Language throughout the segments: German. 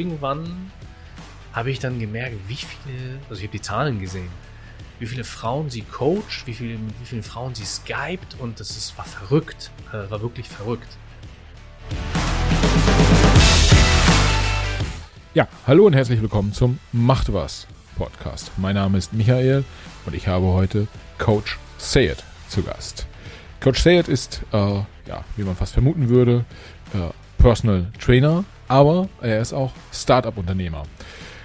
irgendwann habe ich dann gemerkt, wie viele, also ich habe die Zahlen gesehen, wie viele Frauen sie coacht, wie viele, wie viele Frauen sie skypt und das ist, war verrückt, äh, war wirklich verrückt. Ja, hallo und herzlich willkommen zum Macht was Podcast. Mein Name ist Michael und ich habe heute Coach Sayed zu Gast. Coach Sayed ist, äh, ja, wie man fast vermuten würde, äh, Personal Trainer, aber er ist auch Startup-Unternehmer.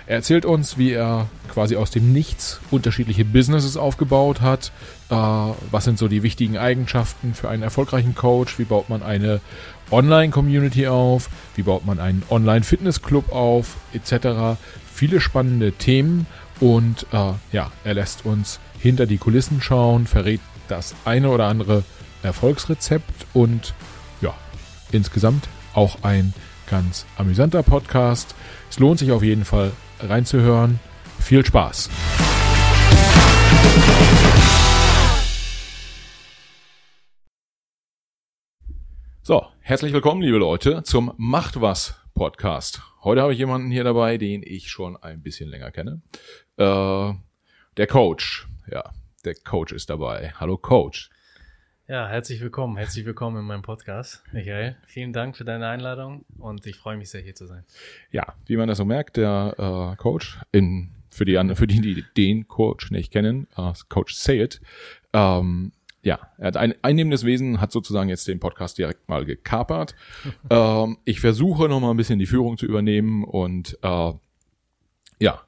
Er erzählt uns, wie er quasi aus dem Nichts unterschiedliche Businesses aufgebaut hat. Äh, was sind so die wichtigen Eigenschaften für einen erfolgreichen Coach? Wie baut man eine Online-Community auf? Wie baut man einen Online-Fitness-Club auf? Etc. Viele spannende Themen und äh, ja, er lässt uns hinter die Kulissen schauen, verrät das eine oder andere Erfolgsrezept und ja, insgesamt auch ein ganz amüsanter Podcast. Es lohnt sich auf jeden Fall reinzuhören. Viel Spaß! So, herzlich willkommen, liebe Leute, zum Macht was Podcast. Heute habe ich jemanden hier dabei, den ich schon ein bisschen länger kenne. Äh, der Coach. Ja, der Coach ist dabei. Hallo Coach. Ja, herzlich willkommen, herzlich willkommen in meinem Podcast, Michael. Vielen Dank für deine Einladung und ich freue mich sehr, hier zu sein. Ja, wie man das so merkt, der äh, Coach, in, für, die, für die, die den Coach nicht kennen, äh, Coach Say It, ähm, ja, er hat ein einnehmendes Wesen, hat sozusagen jetzt den Podcast direkt mal gekapert. ähm, ich versuche noch mal ein bisschen die Führung zu übernehmen und äh, ja,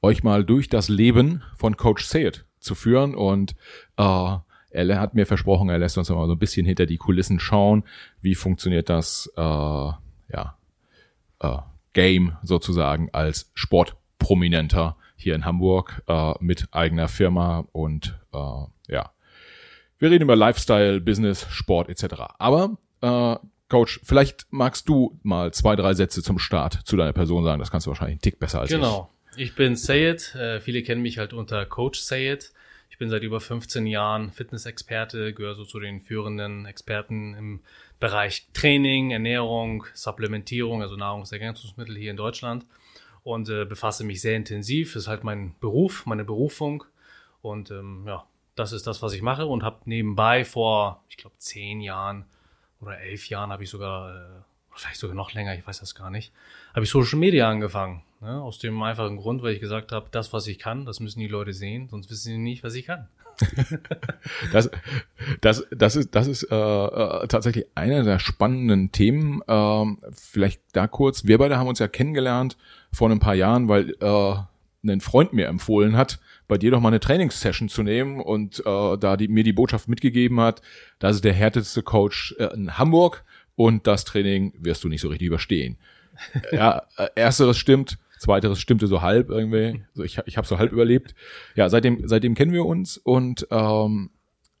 euch mal durch das Leben von Coach Say It zu führen und äh, er hat mir versprochen, er lässt uns mal so ein bisschen hinter die Kulissen schauen. Wie funktioniert das, äh, ja, äh, Game sozusagen als Sportprominenter hier in Hamburg äh, mit eigener Firma und äh, ja. Wir reden über Lifestyle, Business, Sport etc. Aber äh, Coach, vielleicht magst du mal zwei, drei Sätze zum Start zu deiner Person sagen. Das kannst du wahrscheinlich einen Tick besser als genau. ich. Genau. Ich bin Sayed. Äh, viele kennen mich halt unter Coach Sayed bin seit über 15 Jahren Fitnessexperte, gehöre so zu den führenden Experten im Bereich Training, Ernährung, Supplementierung, also Nahrungsergänzungsmittel hier in Deutschland und äh, befasse mich sehr intensiv. Das ist halt mein Beruf, meine Berufung und ähm, ja, das ist das, was ich mache und habe nebenbei vor, ich glaube, zehn Jahren oder elf Jahren habe ich sogar, äh, vielleicht sogar noch länger, ich weiß das gar nicht, habe ich Social Media angefangen. Ne? Aus dem einfachen Grund, weil ich gesagt habe, das, was ich kann, das müssen die Leute sehen, sonst wissen sie nicht, was ich kann. das, das, das ist, das ist äh, äh, tatsächlich einer der spannenden Themen. Ähm, vielleicht da kurz. Wir beide haben uns ja kennengelernt vor ein paar Jahren, weil äh, ein Freund mir empfohlen hat, bei dir doch mal eine Trainingssession zu nehmen und äh, da die, mir die Botschaft mitgegeben hat, das ist der härteste Coach äh, in Hamburg und das Training wirst du nicht so richtig überstehen. ja, äh, ersteres stimmt, Zweiteres stimmte so halb irgendwie. Also ich, ich habe so halb überlebt. Ja, seitdem, seitdem kennen wir uns und ähm,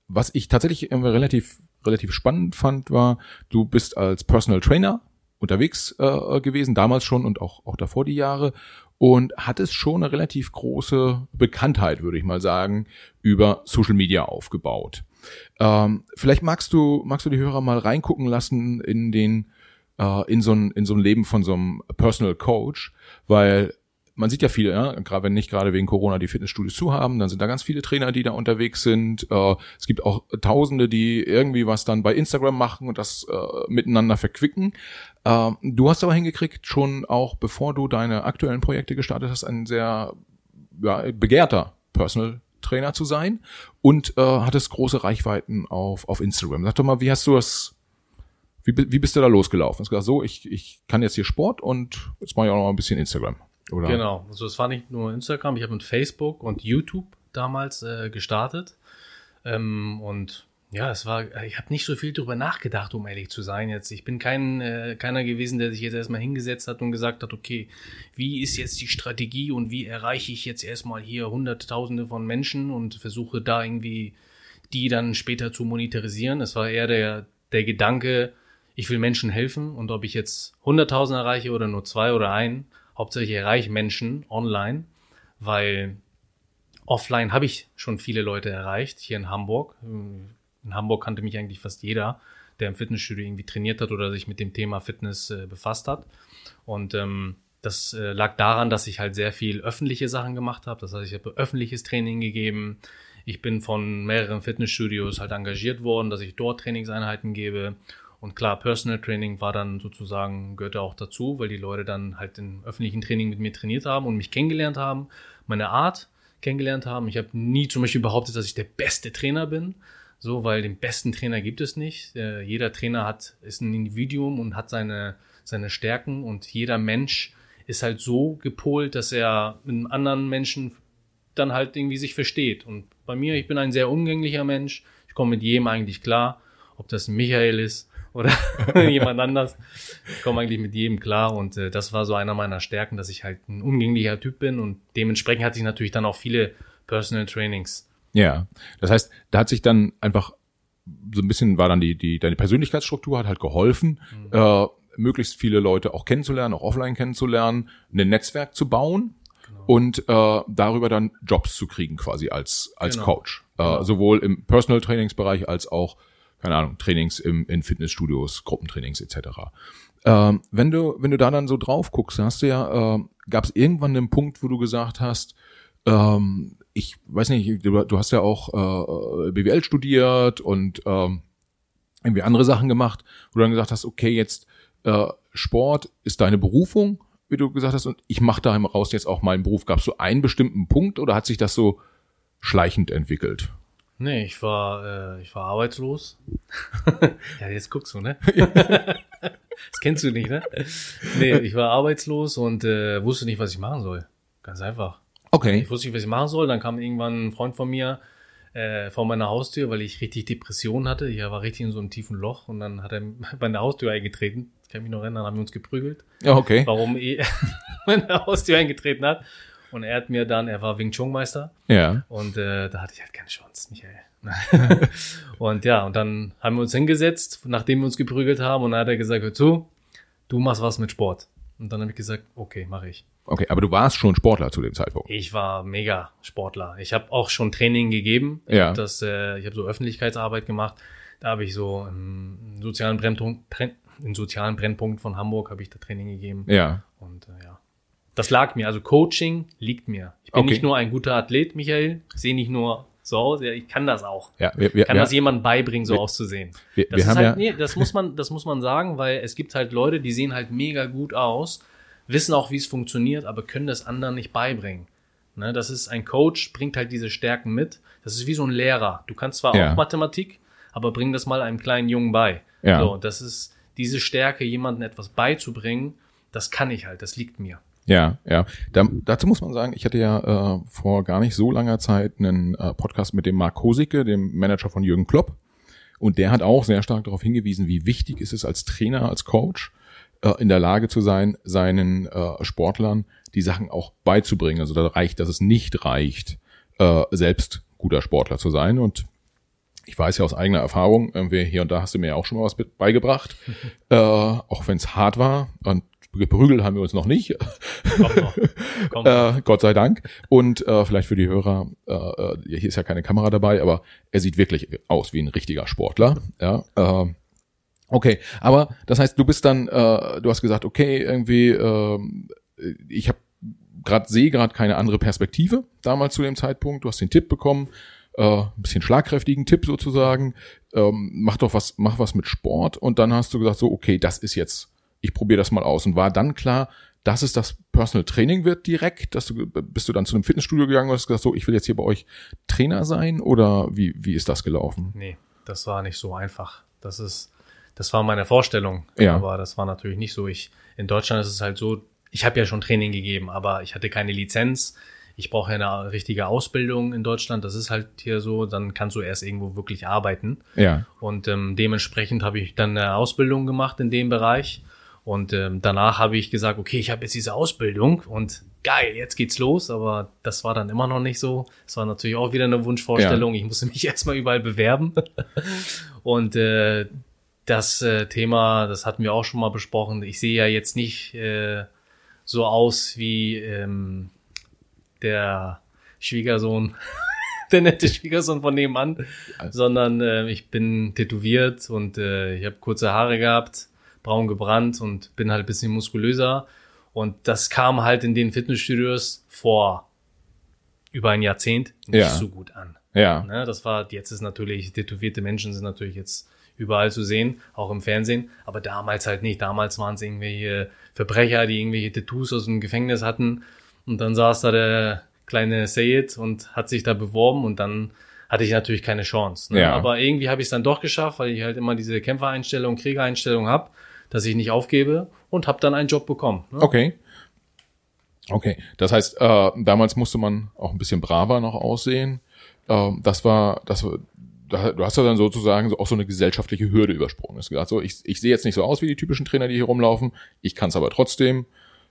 was ich tatsächlich irgendwie relativ, relativ spannend fand, war, du bist als Personal Trainer unterwegs äh, gewesen, damals schon und auch, auch davor die Jahre und hattest schon eine relativ große Bekanntheit, würde ich mal sagen, über Social Media aufgebaut. Ähm, vielleicht magst du, magst du die Hörer mal reingucken lassen in den äh, in so ein in so ein Leben von so einem Personal Coach, weil man sieht ja viele, ja, gerade wenn nicht gerade wegen Corona die Fitnessstudios zu haben, dann sind da ganz viele Trainer, die da unterwegs sind. Äh, es gibt auch Tausende, die irgendwie was dann bei Instagram machen und das äh, miteinander verquicken. Äh, du hast aber hingekriegt, schon auch bevor du deine aktuellen Projekte gestartet hast, ein sehr ja, begehrter Personal Trainer zu sein und äh, hattest große Reichweiten auf, auf Instagram. Sag doch mal, wie hast du das wie, wie bist du da losgelaufen? Hast gesagt, so, ich, ich kann jetzt hier Sport und jetzt mache ich auch noch ein bisschen Instagram. Oder? Genau, also es war nicht nur Instagram, ich habe mit Facebook und YouTube damals äh, gestartet. Ähm, und ja, es war, ich habe nicht so viel drüber nachgedacht, um ehrlich zu sein. Jetzt, ich bin kein äh, keiner gewesen, der sich jetzt erstmal hingesetzt hat und gesagt hat, okay, wie ist jetzt die Strategie und wie erreiche ich jetzt erstmal hier Hunderttausende von Menschen und versuche da irgendwie die dann später zu monetarisieren. Es war eher der der Gedanke, ich will Menschen helfen und ob ich jetzt 100.000 erreiche oder nur zwei oder ein, hauptsächlich erreiche Menschen online, weil offline habe ich schon viele Leute erreicht, hier in Hamburg. In Hamburg kannte mich eigentlich fast jeder, der im Fitnessstudio irgendwie trainiert hat oder sich mit dem Thema Fitness äh, befasst hat. Und ähm, das äh, lag daran, dass ich halt sehr viel öffentliche Sachen gemacht habe. Das heißt, ich habe öffentliches Training gegeben. Ich bin von mehreren Fitnessstudios halt engagiert worden, dass ich dort Trainingseinheiten gebe. Und klar, Personal Training war dann sozusagen, gehörte auch dazu, weil die Leute dann halt im öffentlichen Training mit mir trainiert haben und mich kennengelernt haben, meine Art kennengelernt haben. Ich habe nie zum Beispiel behauptet, dass ich der beste Trainer bin, so, weil den besten Trainer gibt es nicht. Äh, jeder Trainer hat, ist ein Individuum und hat seine, seine Stärken und jeder Mensch ist halt so gepolt, dass er mit einem anderen Menschen dann halt irgendwie sich versteht. Und bei mir, ich bin ein sehr umgänglicher Mensch. Ich komme mit jedem eigentlich klar, ob das Michael ist oder jemand anders. Ich komme eigentlich mit jedem klar und äh, das war so einer meiner Stärken, dass ich halt ein umgänglicher Typ bin und dementsprechend hatte ich natürlich dann auch viele Personal Trainings. Ja, das heißt, da hat sich dann einfach so ein bisschen war dann die die deine Persönlichkeitsstruktur hat halt geholfen, mhm. äh, möglichst viele Leute auch kennenzulernen, auch offline kennenzulernen, ein Netzwerk zu bauen genau. und äh, darüber dann Jobs zu kriegen quasi als als genau. Coach, äh, genau. sowohl im Personal Trainingsbereich als auch keine Ahnung Trainings im in Fitnessstudios, Gruppentrainings etc. Ähm, wenn du wenn du da dann so drauf guckst, hast du ja äh, gab es irgendwann einen Punkt, wo du gesagt hast, ähm, ich weiß nicht, du, du hast ja auch äh, BWL studiert und ähm, irgendwie andere Sachen gemacht, wo du dann gesagt hast, okay, jetzt äh, Sport ist deine Berufung, wie du gesagt hast, und ich mache da raus jetzt auch meinen Beruf. Gab es so einen bestimmten Punkt oder hat sich das so schleichend entwickelt? Nee, ich war, äh, ich war arbeitslos. ja, jetzt guckst du, ne? das kennst du nicht, ne? Nee, ich war arbeitslos und äh, wusste nicht, was ich machen soll. Ganz einfach. Okay. Ich wusste nicht, was ich machen soll. Dann kam irgendwann ein Freund von mir, äh, vor meiner Haustür, weil ich richtig Depression hatte. Ich war richtig in so einem tiefen Loch und dann hat er bei der Haustür eingetreten. Ich kann mich noch erinnern, haben wir uns geprügelt. Ja, okay. Warum er meine Haustür eingetreten hat. Und er hat mir dann, er war Wing Chun Meister. Ja. Und äh, da hatte ich halt keine Chance, Michael. und ja, und dann haben wir uns hingesetzt, nachdem wir uns geprügelt haben, und dann hat er gesagt, hör zu, du machst was mit Sport. Und dann habe ich gesagt, okay, mache ich. Okay, aber du warst schon Sportler zu dem Zeitpunkt. Ich war mega Sportler. Ich habe auch schon Training gegeben. Ich ja. Hab das, äh, ich habe so Öffentlichkeitsarbeit gemacht. Da habe ich so im sozialen Brennpunkt, im sozialen Brennpunkt von Hamburg habe ich da Training gegeben. Ja. Und äh, ja, das lag mir. Also Coaching liegt mir. Ich bin okay. nicht nur ein guter Athlet, Michael. Ich sehe nicht nur so aus. Ja, ich kann das auch. Ja, wir, wir, kann wir, das jemandem beibringen, so wir, auszusehen. Wir, das wir haben halt, ja, nee, das muss man, das muss man sagen, weil es gibt halt Leute, die sehen halt mega gut aus wissen auch, wie es funktioniert, aber können das anderen nicht beibringen. Ne, das ist ein Coach, bringt halt diese Stärken mit. Das ist wie so ein Lehrer. Du kannst zwar ja. auch Mathematik, aber bring das mal einem kleinen Jungen bei. Ja. So, das ist diese Stärke, jemandem etwas beizubringen, das kann ich halt, das liegt mir. Ja, ja. Da, dazu muss man sagen, ich hatte ja äh, vor gar nicht so langer Zeit einen äh, Podcast mit dem Marc Kosicke, dem Manager von Jürgen Klopp. Und der hat auch sehr stark darauf hingewiesen, wie wichtig ist es als Trainer, als Coach, äh, in der Lage zu sein, seinen äh, Sportlern die Sachen auch beizubringen. Also da reicht, dass es nicht reicht, äh, selbst guter Sportler zu sein. Und ich weiß ja aus eigener Erfahrung, irgendwie hier und da hast du mir ja auch schon mal was beigebracht, äh, auch wenn es hart war. Und geprügelt haben wir uns noch nicht. Kommt noch. Kommt äh, Gott sei Dank. Und äh, vielleicht für die Hörer, äh, äh, hier ist ja keine Kamera dabei, aber er sieht wirklich aus wie ein richtiger Sportler. Ja, äh, Okay, aber das heißt, du bist dann, äh, du hast gesagt, okay, irgendwie, äh, ich habe gerade sehe gerade keine andere Perspektive damals zu dem Zeitpunkt. Du hast den Tipp bekommen, äh, ein bisschen schlagkräftigen Tipp sozusagen. Ähm, mach doch was, mach was mit Sport. Und dann hast du gesagt, so okay, das ist jetzt, ich probiere das mal aus. Und war dann klar, dass es das Personal Training wird direkt? Dass du, bist du dann zu einem Fitnessstudio gegangen und hast gesagt, so, ich will jetzt hier bei euch Trainer sein? Oder wie, wie ist das gelaufen? Nee, das war nicht so einfach. Das ist, das war meine Vorstellung. Ja. Aber das war natürlich nicht so. Ich, in Deutschland ist es halt so, ich habe ja schon Training gegeben, aber ich hatte keine Lizenz. Ich brauche eine richtige Ausbildung in Deutschland. Das ist halt hier so, dann kannst du erst irgendwo wirklich arbeiten. Ja. Und ähm, dementsprechend habe ich dann eine Ausbildung gemacht in dem Bereich. Und ähm, danach habe ich gesagt, okay, ich habe jetzt diese Ausbildung und geil, jetzt geht's los. Aber das war dann immer noch nicht so. Es war natürlich auch wieder eine Wunschvorstellung. Ja. Ich musste mich erstmal überall bewerben. und äh, das äh, Thema, das hatten wir auch schon mal besprochen. Ich sehe ja jetzt nicht äh, so aus wie ähm, der Schwiegersohn, der nette Schwiegersohn von nebenan, also. sondern äh, ich bin tätowiert und äh, ich habe kurze Haare gehabt, braun gebrannt und bin halt ein bisschen muskulöser. Und das kam halt in den Fitnessstudios vor über ein Jahrzehnt nicht Ja. so gut an. Ja. Ne, das war, jetzt ist natürlich, tätowierte Menschen sind natürlich jetzt überall zu sehen, auch im Fernsehen, aber damals halt nicht. Damals waren es irgendwelche Verbrecher, die irgendwelche Tattoos aus dem Gefängnis hatten und dann saß da der kleine Sayed und hat sich da beworben und dann hatte ich natürlich keine Chance. Ne? Ja. Aber irgendwie habe ich es dann doch geschafft, weil ich halt immer diese Kämpfereinstellung, Kriegereinstellung habe, dass ich nicht aufgebe und habe dann einen Job bekommen. Ne? Okay. Okay, das heißt, äh, damals musste man auch ein bisschen braver noch aussehen. Ähm, das war, das war, du hast ja dann sozusagen so auch so eine gesellschaftliche Hürde übersprungen. Hast gesagt, so, ich, ich sehe jetzt nicht so aus wie die typischen Trainer, die hier rumlaufen. Ich kann es aber trotzdem.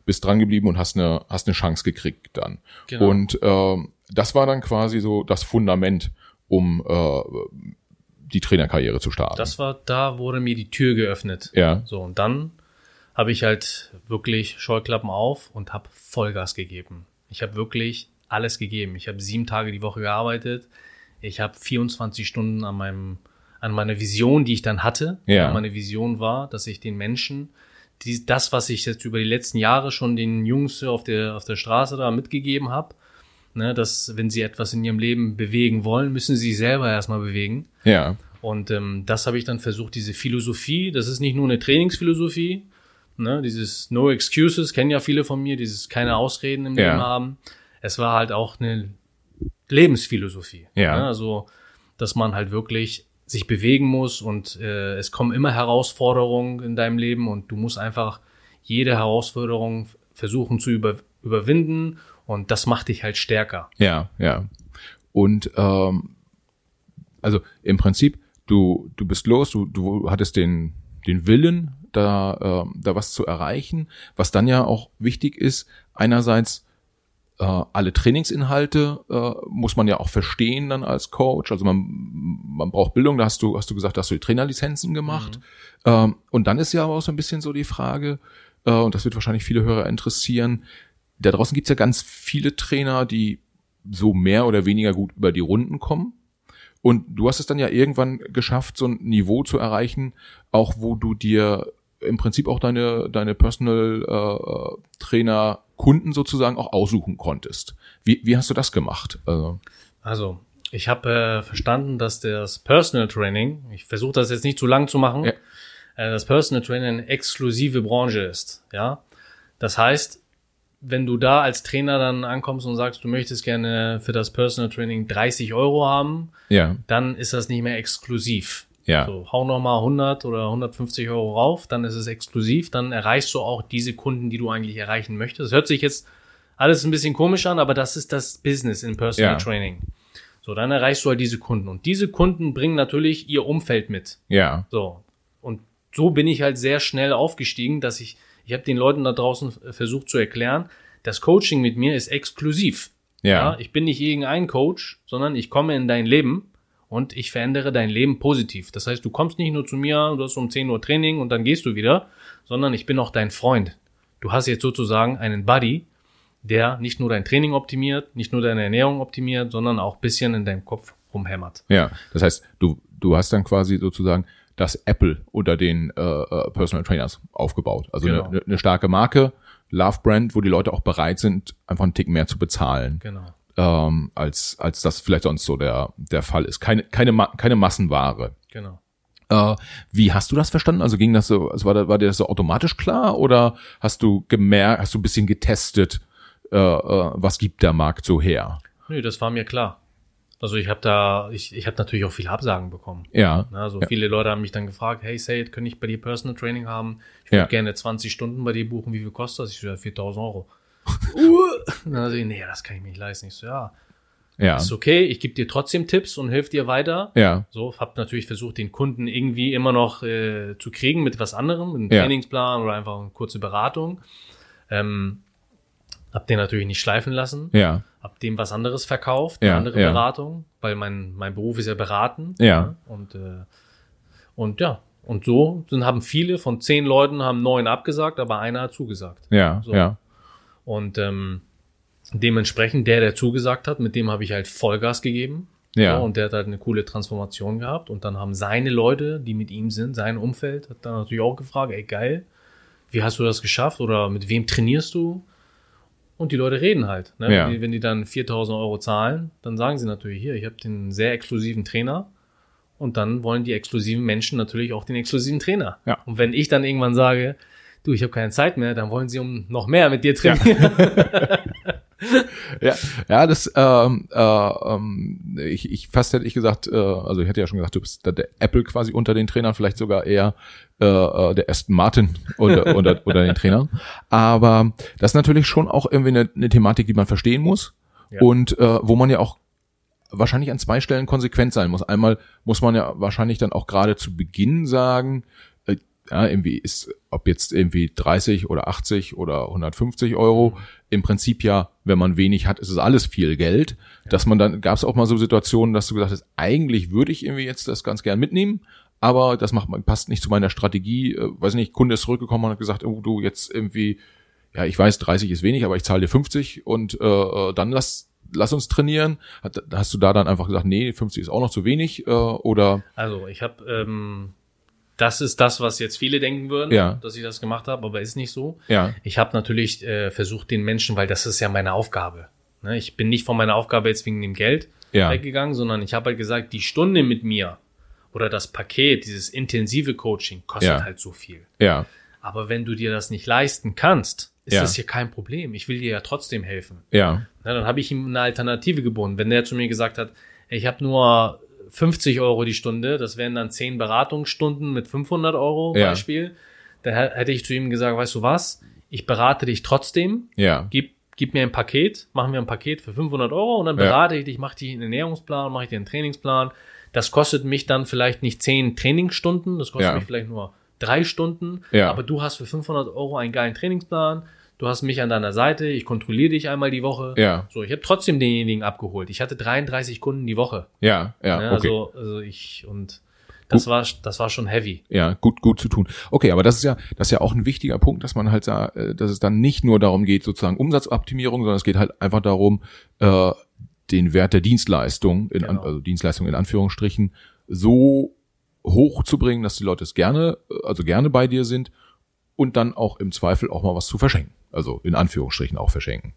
Bist dran geblieben und hast eine, hast eine Chance gekriegt dann. Genau. Und ähm, das war dann quasi so das Fundament, um äh, die Trainerkarriere zu starten. Das war, da wurde mir die Tür geöffnet. ja, So, und dann habe ich halt wirklich Scheuklappen auf und habe Vollgas gegeben. Ich habe wirklich alles gegeben. Ich habe sieben Tage die Woche gearbeitet. Ich habe 24 Stunden an meinem, an meiner Vision, die ich dann hatte. Ja. Meine Vision war, dass ich den Menschen die, das, was ich jetzt über die letzten Jahre schon den Jungs auf der, auf der Straße da mitgegeben habe, ne, dass wenn sie etwas in ihrem Leben bewegen wollen, müssen sie sich selber erstmal bewegen. ja, Und ähm, das habe ich dann versucht, diese Philosophie, das ist nicht nur eine Trainingsphilosophie, ne, dieses No Excuses, kennen ja viele von mir, dieses keine Ausreden im Ja. Leben haben. Es war halt auch eine Lebensphilosophie. Ja. Ne? Also, dass man halt wirklich sich bewegen muss und äh, es kommen immer Herausforderungen in deinem Leben und du musst einfach jede Herausforderung versuchen zu über, überwinden und das macht dich halt stärker. Ja, ja. Und ähm, also im Prinzip, du, du bist los, du, du hattest den, den Willen, da, ähm, da was zu erreichen, was dann ja auch wichtig ist, einerseits äh, alle Trainingsinhalte äh, muss man ja auch verstehen dann als Coach. Also man, man braucht Bildung, da hast du, hast du gesagt, hast du die Trainerlizenzen gemacht. Ähm, und dann ist ja aber auch so ein bisschen so die Frage, äh, und das wird wahrscheinlich viele Hörer interessieren, da draußen gibt's ja ganz viele Trainer, die so mehr oder weniger gut über die Runden kommen. Und du hast es dann ja irgendwann geschafft, so ein Niveau zu erreichen, auch wo du dir im Prinzip auch deine, deine Personal äh, Trainer Kunden sozusagen auch aussuchen konntest. Wie, wie hast du das gemacht? Also, Also, ich habe äh, verstanden, dass das Personal Training, ich versuche das jetzt nicht zu lang zu machen, Ja. äh, das Personal Training eine exklusive Branche ist. Ja, das heißt, wenn du da als Trainer dann ankommst und sagst, du möchtest gerne für das Personal Training 30 Euro haben, ja, dann ist das nicht mehr exklusiv. Ja, So, hau noch mal 100 oder 150 Euro rauf, dann ist es exklusiv, dann erreichst du auch diese Kunden, die du eigentlich erreichen möchtest. Das hört sich jetzt alles ein bisschen komisch an, aber das ist das Business in Personal Ja. Training. So, dann erreichst du halt diese Kunden. Und diese Kunden bringen natürlich ihr Umfeld mit. ja, So. Und so bin ich halt sehr schnell aufgestiegen, dass ich, ich habe den Leuten da draußen versucht zu erklären, das Coaching mit mir ist exklusiv. ja, ich bin nicht irgendein Coach, sondern ich komme in dein Leben und ich verändere dein Leben positiv. Das heißt, du kommst nicht nur zu mir, du hast um 10 Uhr Training und dann gehst du wieder, sondern ich bin auch dein Freund. Du hast jetzt sozusagen einen Buddy, der nicht nur dein Training optimiert, nicht nur deine Ernährung optimiert, sondern auch bisschen in deinem Kopf rumhämmert. ja. Das heißt, du, du hast dann quasi sozusagen das Apple unter den äh, äh, Personal Trainers aufgebaut. Also Genau. eine, eine starke Marke, Love Brand, wo die Leute auch bereit sind, einfach einen Tick mehr zu bezahlen. Genau. Ähm, als, als das vielleicht sonst so der, der Fall ist. Keine, keine, Ma keine Massenware. Genau. Äh, wie hast du das verstanden? Also ging das so, also war, war dir das so automatisch klar oder hast du gemerkt, hast du ein bisschen getestet, äh, äh, was gibt der Markt so her? Nö, das war mir klar. Also ich habe da, ich, ich habe natürlich auch viele Absagen bekommen. Ja, Also Ja. viele Leute haben mich dann gefragt, hey Sayed, kann ich bei dir Personal Training haben? Ich würde Ja. gerne 20 Stunden bei dir buchen, wie viel kostet das? Ich so, ja, 4000 Euro. Dann also, nee, das kann ich mir nicht leisten. Ich so, ja, ja, ist okay, ich gebe dir trotzdem Tipps und helfe dir weiter. ja, So, hab natürlich versucht, den Kunden irgendwie immer noch äh, zu kriegen mit was anderem, mit einem Ja. Trainingsplan oder einfach eine kurze Beratung. Ähm, hab den natürlich nicht schleifen lassen ja, hab dem was anderes verkauft, eine Ja, andere ja. Beratung, weil mein, mein Beruf ist ja beraten. Ja. ne? Und, äh, und ja, und so sind, haben viele von zehn Leuten haben neun abgesagt, aber einer hat zugesagt. ja, So. ja, Und ähm, dementsprechend, der, der zugesagt hat, mit dem habe ich halt Vollgas gegeben. ja, So, und der hat halt eine coole Transformation gehabt. Und dann haben seine Leute, die mit ihm sind, sein Umfeld, hat dann natürlich auch gefragt, ey geil, wie hast du das geschafft oder mit wem trainierst du? Und die Leute reden halt. Ne? Ja. Wenn, die, wenn die dann 4000 Euro zahlen, dann sagen sie natürlich, hier, ich habe den sehr exklusiven Trainer. Und dann wollen die exklusiven Menschen natürlich auch den exklusiven Trainer. Ja. Und wenn ich dann irgendwann sage, du, ich habe keine Zeit mehr, dann wollen sie um noch mehr mit dir trainieren. Ja, ja, das, ähm, äh, ähm, ich, ich fast hätte ich gesagt, äh, also ich hätte ja schon gesagt, du bist der, der Apple quasi unter den Trainern, vielleicht sogar eher äh, äh, der Aston Martin oder, oder, oder den Trainern. Aber das ist natürlich schon auch irgendwie eine, eine Thematik, die man verstehen muss Ja. und äh, wo man ja auch wahrscheinlich an zwei Stellen konsequent sein muss. Einmal muss man ja wahrscheinlich dann auch gerade zu Beginn sagen, ja, irgendwie ist, ob jetzt irgendwie 30 oder 80 oder 150 Euro, im Prinzip ja, wenn man wenig hat, ist es alles viel Geld. Dass man dann, gab es auch mal so Situationen, dass du gesagt hast, eigentlich würde ich irgendwie jetzt das ganz gern mitnehmen, aber das macht, passt nicht zu meiner Strategie. Äh, weiß nicht, Kunde ist zurückgekommen und hat gesagt, oh, du jetzt irgendwie, ja, ich weiß, 30 ist wenig, aber ich zahle dir 50 und äh, äh, dann lass lass uns trainieren. Hast du da dann einfach gesagt, nee, 50 ist auch noch zu wenig äh, oder Also ich habe, ähm, das ist das, was jetzt viele denken würden, Ja. dass ich das gemacht habe, aber ist nicht so. ja, Ich habe natürlich äh, versucht, den Menschen, weil das ist ja meine Aufgabe. Ne? Ich bin nicht von meiner Aufgabe jetzt wegen dem Geld Ja. weggegangen, sondern ich habe halt gesagt, die Stunde mit mir oder das Paket, dieses intensive Coaching kostet Ja. halt so viel. ja, Aber wenn du dir das nicht leisten kannst, ist Ja. das hier kein Problem. Ich will dir ja trotzdem helfen. ja, Na, dann habe ich ihm eine Alternative geboten. Wenn der zu mir gesagt hat, ich habe nur 50 Euro die Stunde, das wären dann 10 Beratungsstunden mit 500 Euro Ja. Beispiel, dann hä- hätte ich zu ihm gesagt, weißt du was, ich berate dich trotzdem, ja, gib, gib mir ein Paket, machen wir ein Paket für 500 Euro und dann Ja. berate ich dich, mache dir einen Ernährungsplan, mache ich dir einen Trainingsplan. Das kostet mich dann vielleicht nicht 10 Trainingsstunden, das kostet Ja. mich vielleicht nur drei Stunden, Ja. aber du hast für 500 Euro einen geilen Trainingsplan, du hast mich an deiner Seite, ich kontrolliere dich einmal die Woche. ja, So, ich habe trotzdem denjenigen abgeholt. Ich hatte 33 Kunden die Woche. ja, ja, Ne, okay. Also, also ich und das war das war schon heavy. Ja, gut, gut zu tun. Okay, aber das ist ja, das ist ja auch ein wichtiger Punkt, dass man halt, äh, dass es dann nicht nur darum geht, sozusagen Umsatzoptimierung, sondern es geht halt einfach darum, äh, den Wert der Dienstleistung, in, Genau. also Dienstleistung in Anführungsstrichen, so hoch zu bringen, dass die Leute es gerne, äh, also gerne bei dir sind und dann auch im Zweifel auch mal was zu verschenken. Also in Anführungsstrichen auch verschenken.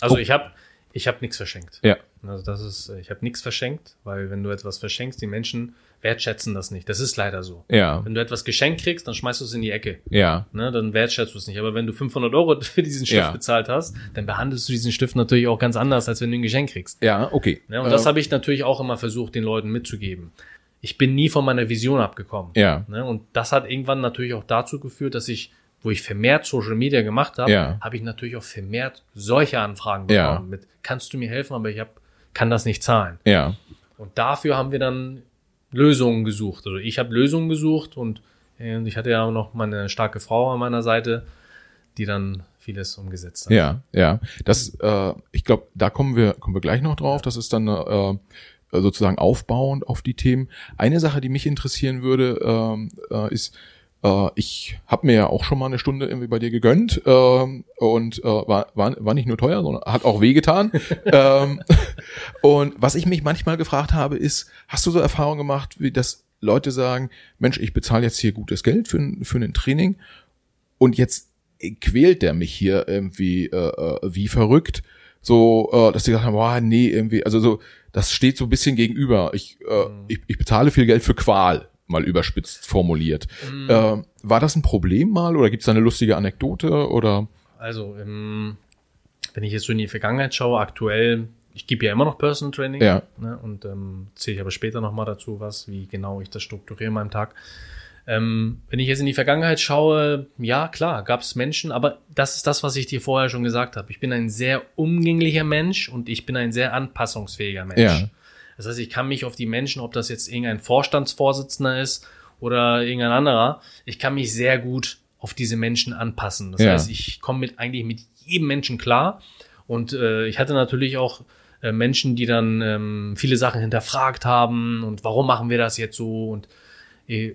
Also Oh. ich habe ich habe nichts verschenkt. Ja, Also das ist ich habe nichts verschenkt, weil wenn du etwas verschenkst, die Menschen wertschätzen das nicht. Das ist leider so. ja, Wenn du etwas geschenkt kriegst, dann schmeißt du es in die Ecke. ja, Ne, dann wertschätzt du es nicht. Aber wenn du 500 Euro für diesen Stift Ja. bezahlt hast, dann behandelst du diesen Stift natürlich auch ganz anders, als wenn du ein Geschenk kriegst. ja, okay. Ne, und das Äh, habe ich natürlich auch immer versucht, den Leuten mitzugeben. Ich bin nie von meiner Vision abgekommen. ja, Ne? Und das hat irgendwann natürlich auch dazu geführt, dass ich, wo ich vermehrt Social Media gemacht habe, Ja. habe ich natürlich auch vermehrt solche Anfragen Ja. bekommen mit, kannst du mir helfen, aber ich hab, kann das nicht zahlen. ja, Und dafür haben wir dann Lösungen gesucht. Also ich habe Lösungen gesucht und, äh, ich hatte ja auch noch meine starke Frau an meiner Seite, die dann vieles umgesetzt hat. Ja, ja. Das, äh, ich glaube, da kommen wir, kommen wir gleich noch drauf. Das ist dann äh, sozusagen aufbauend auf die Themen. Eine Sache, die mich interessieren würde, ähm, äh, ist, äh, ich habe mir ja auch schon mal eine Stunde irgendwie bei dir gegönnt ähm, und äh, war, war, war nicht nur teuer, sondern hat auch wehgetan. ähm, und was ich mich manchmal gefragt habe, ist, hast du so Erfahrungen gemacht, wie das Leute sagen, Mensch, ich bezahle jetzt hier gutes Geld für, ein- für ein Training und jetzt quält der mich hier irgendwie äh, äh, wie verrückt, so äh, dass die gesagt haben, boah, nee, irgendwie, also so, das steht so ein bisschen gegenüber. Ich, äh, ich, ich bezahle viel Geld für Qual, mal überspitzt formuliert. Äh, war das ein Problem mal oder gibt es da eine lustige Anekdote oder? Also, ähm, wenn ich jetzt so in die Vergangenheit schaue, aktuell, ich gebe ja immer noch Personal Training. Ja. Ne, und ähm, zähle ich aber später nochmal dazu was, wie genau ich das strukturiere in meinem Tag. Ähm, wenn ich jetzt in die Vergangenheit schaue, ja klar, gab es Menschen, aber das ist das, was ich dir vorher schon gesagt habe. Ich bin ein sehr umgänglicher Mensch und ich bin ein sehr anpassungsfähiger Mensch. Ja. Das heißt, ich kann mich auf die Menschen, ob das jetzt irgendein Vorstandsvorsitzender ist oder irgendein anderer, ich kann mich sehr gut auf diese Menschen anpassen. Das Ja. heißt, ich komme mit eigentlich mit jedem Menschen klar. Und äh, ich hatte natürlich auch äh, Menschen, die dann ähm, viele Sachen hinterfragt haben und warum machen wir das jetzt so und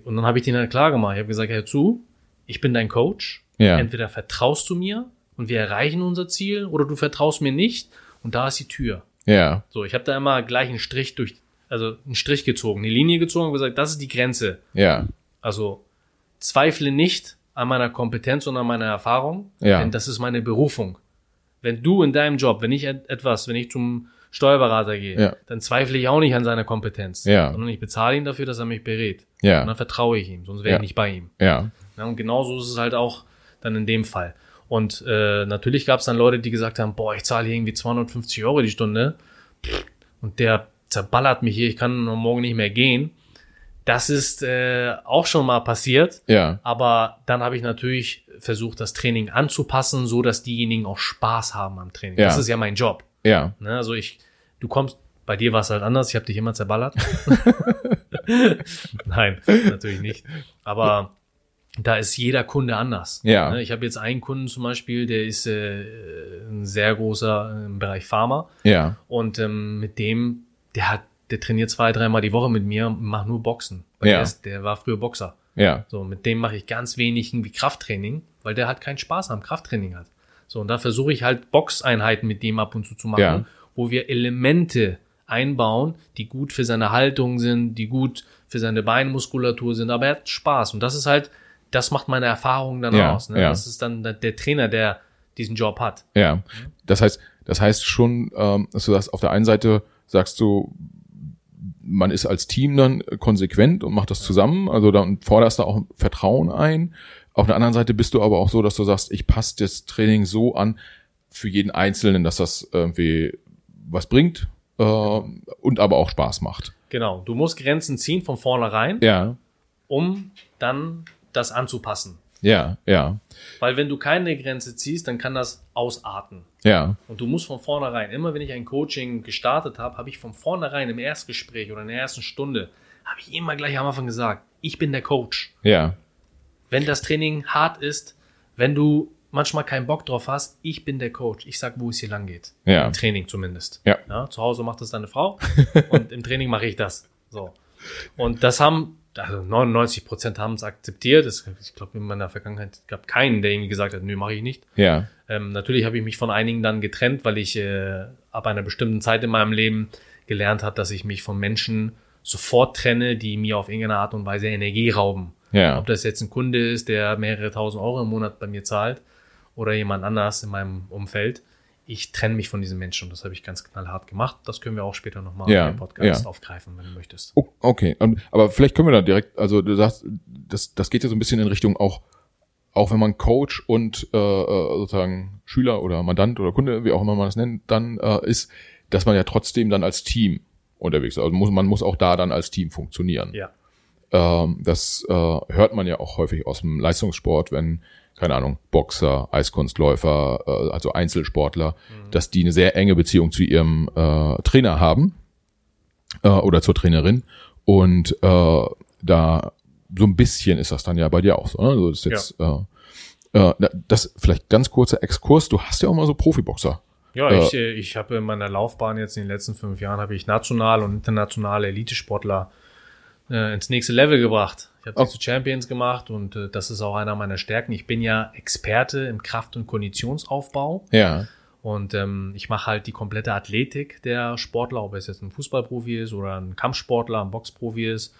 und dann habe ich denen halt klar gemacht. Ich habe gesagt, hör zu, ich bin dein Coach. Ja. Entweder vertraust du mir und wir erreichen unser Ziel oder du vertraust mir nicht und da ist die Tür. Ja, So, ich habe da immer gleich einen Strich durch, also einen Strich gezogen, eine Linie gezogen und gesagt, das ist die Grenze. ja, Also zweifle nicht an meiner Kompetenz und an meiner Erfahrung, Ja. denn das ist meine Berufung. Wenn du in deinem Job, wenn ich et- etwas, wenn ich zum Steuerberater gehe, Ja. dann zweifle ich auch nicht an seiner Kompetenz, Ja. sondern ich bezahle ihn dafür, dass er mich berät. Und Ja, dann vertraue ich ihm, sonst wäre Ja. ich nicht bei ihm. ja, Ja, und genauso ist es halt auch dann in dem Fall. Und äh, natürlich gab es dann Leute, die gesagt haben, boah, ich zahle hier irgendwie 250 Euro die Stunde und der zerballert mich hier, ich kann morgen nicht mehr gehen. Das ist äh, auch schon mal passiert, ja, aber dann habe ich natürlich versucht, das Training anzupassen, so dass diejenigen auch Spaß haben am Training. Ja. Das ist ja mein Job. Ja, Ne? Also ich, du kommst, bei dir war es halt anders, ich habe dich immer zerballert. Nein, natürlich nicht. Aber da ist jeder Kunde anders. Ja. Ne? Ich habe jetzt einen Kunden zum Beispiel, der ist äh, ein sehr großer im Bereich Pharma ja, und ähm, mit dem, der hat, der trainiert zwei, dreimal die Woche mit mir und macht nur Boxen. Weil Ja. der, ist, der war früher Boxer. ja, So, mit dem mache ich ganz wenig irgendwie Krafttraining, weil der halt keinen Spaß am Krafttraining hat. So, und da versuche ich halt Boxeinheiten mit dem ab und zu zu machen, Ja. wo wir Elemente einbauen, die gut für seine Haltung sind, die gut für seine Beinmuskulatur sind, aber er hat Spaß. Und das ist halt, das macht meine Erfahrung dann Ja, aus. Ne? ja. Das ist dann der- Trainer, der diesen Job hat. ja. Das heißt, das heißt schon, ähm, dass du sagst, auf der einen Seite sagst du, man ist als Team dann konsequent und macht das zusammen, also dann forderst du auch Vertrauen ein. Auf der anderen Seite bist du aber auch so, dass du sagst, ich passe das Training so an für jeden Einzelnen, dass das irgendwie was bringt äh, und aber auch Spaß macht. Genau. Du musst Grenzen ziehen von vornherein, Ja, um dann das anzupassen. ja, ja, Weil wenn du keine Grenze ziehst, dann kann das ausarten. ja, Und du musst von vornherein, immer wenn ich ein Coaching gestartet habe, habe ich von vornherein im Erstgespräch oder in der ersten Stunde, habe ich immer gleich am Anfang gesagt, ich bin der Coach. ja, Wenn das Training hart ist, wenn du manchmal keinen Bock drauf hast, ich bin der Coach. Ich sag, wo es hier lang geht. Ja. Im Training zumindest. Ja. zu Hause macht das deine Frau und im Training mache ich das. So. Und das haben, also 99 Prozent haben es akzeptiert. Es, ich glaube, in meiner Vergangenheit gab keinen, der irgendwie gesagt hat, nö, mache ich nicht. ja, Ähm, natürlich habe ich mich von einigen dann getrennt, weil ich äh, ab einer bestimmten Zeit in meinem Leben gelernt habe, dass ich mich von Menschen sofort trenne, die mir auf irgendeine Art und Weise Energie rauben. Ja, Ob das jetzt ein Kunde ist, der mehrere tausend Euro im Monat bei mir zahlt oder jemand anders in meinem Umfeld. Ich trenne mich von diesen Menschen und das habe ich ganz knallhart gemacht. Das können wir auch später nochmal Ja, im Podcast ja. aufgreifen, wenn du möchtest. Okay, aber vielleicht können wir da direkt, also du sagst, das, das geht ja so ein bisschen in Richtung auch, auch wenn man Coach und äh, äh, sozusagen Schüler oder Mandant oder Kunde, wie auch immer man das nennt, dann äh, ist, dass man ja trotzdem dann als Team unterwegs ist. Also muss, man muss auch da dann als Team funktionieren. Ja, Ähm, das äh, hört man ja auch häufig aus dem Leistungssport, wenn, keine Ahnung, Boxer, Eiskunstläufer, äh, also Einzelsportler, dass die eine sehr enge Beziehung zu ihrem äh, Trainer haben äh, oder zur Trainerin. Und äh, da so ein bisschen ist das dann ja bei dir auch so. Ne? Also das ist jetzt äh, äh, das vielleicht ganz kurzer Exkurs. Du hast ja auch mal so Profiboxer. ja Äh, ich, ich habe in meiner Laufbahn jetzt in den letzten fünf Jahren habe ich national und internationale Elitesportler äh, ins nächste Level gebracht. Ich habe die zu Champions gemacht und äh, das ist auch einer meiner Stärken. Ich bin ja Experte im Kraft- und Konditionsaufbau. Ja, Und ähm, ich mache halt die komplette Athletik der Sportler, ob es jetzt ein Fußballprofi ist oder ein Kampfsportler, ein Boxprofi ist.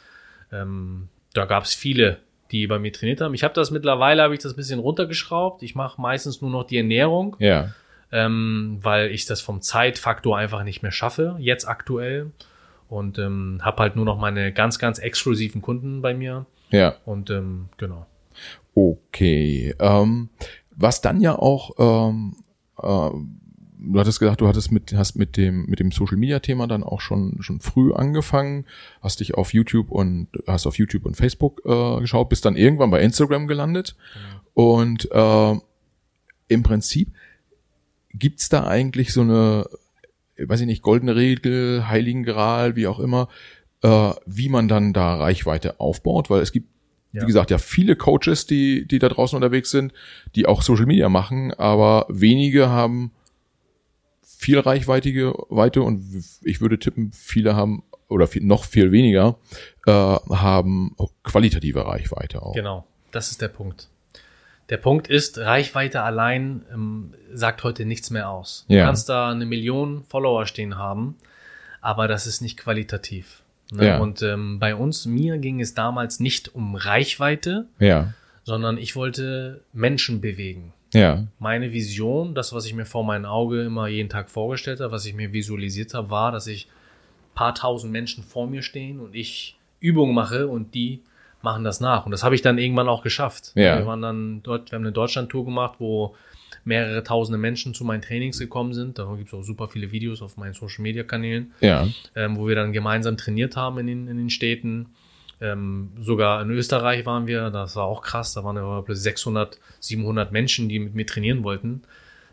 Ähm, da gab es viele, die bei mir trainiert haben. Ich habe das mittlerweile, habe ich das ein bisschen runtergeschraubt. Ich mache meistens nur noch die Ernährung, ja, ähm, weil ich das vom Zeitfaktor einfach nicht mehr schaffe, jetzt aktuell. Und ähm, habe halt nur noch meine ganz, ganz exklusiven Kunden bei mir. ja. Und ähm, genau. Okay. Ähm, was dann ja auch, ähm, äh, du hattest gesagt, du hattest mit, hast mit dem, mit dem Social Media Thema dann auch schon, schon früh angefangen, hast dich auf YouTube und hast auf YouTube und Facebook äh, geschaut, bist dann irgendwann bei Instagram gelandet. Und äh, im Prinzip gibt's da eigentlich so eine, weiß ich nicht, goldene Regel, Heiligen Gral, wie auch immer, äh, wie man dann da Reichweite aufbaut, weil es gibt Ja. wie gesagt, ja viele Coaches, die, die da draußen unterwegs sind, die auch Social Media machen, aber wenige haben viel reichweitige Weite und ich würde tippen, viele haben oder viel, noch viel weniger äh, haben qualitative Reichweite auch. Genau, das ist der Punkt. Der Punkt ist, Reichweite allein ähm, sagt heute nichts mehr aus. Du Ja. kannst da eine Million Follower stehen haben, aber das ist nicht qualitativ. Ne? Ja. Und ähm, bei uns, mir ging es damals nicht um Reichweite, Ja, sondern ich wollte Menschen bewegen. Ja. Meine Vision, das, was ich mir vor meinem Auge immer jeden Tag vorgestellt habe, was ich mir visualisiert habe, war, dass ich paar tausend Menschen vor mir stehen und ich Übungen mache und die machen das nach. Und das habe ich dann irgendwann auch geschafft. Ja. Wir waren dann dort, wir haben eine Deutschland-Tour gemacht, wo mehrere tausende Menschen zu meinen Trainings gekommen sind. Da gibt es auch super viele Videos auf meinen Social-Media-Kanälen, Ja. ähm, wo wir dann gemeinsam trainiert haben in den, in den Städten. Ähm, sogar in Österreich waren wir, das war auch krass, da waren ja plötzlich 600, 700 Menschen, die mit mir trainieren wollten.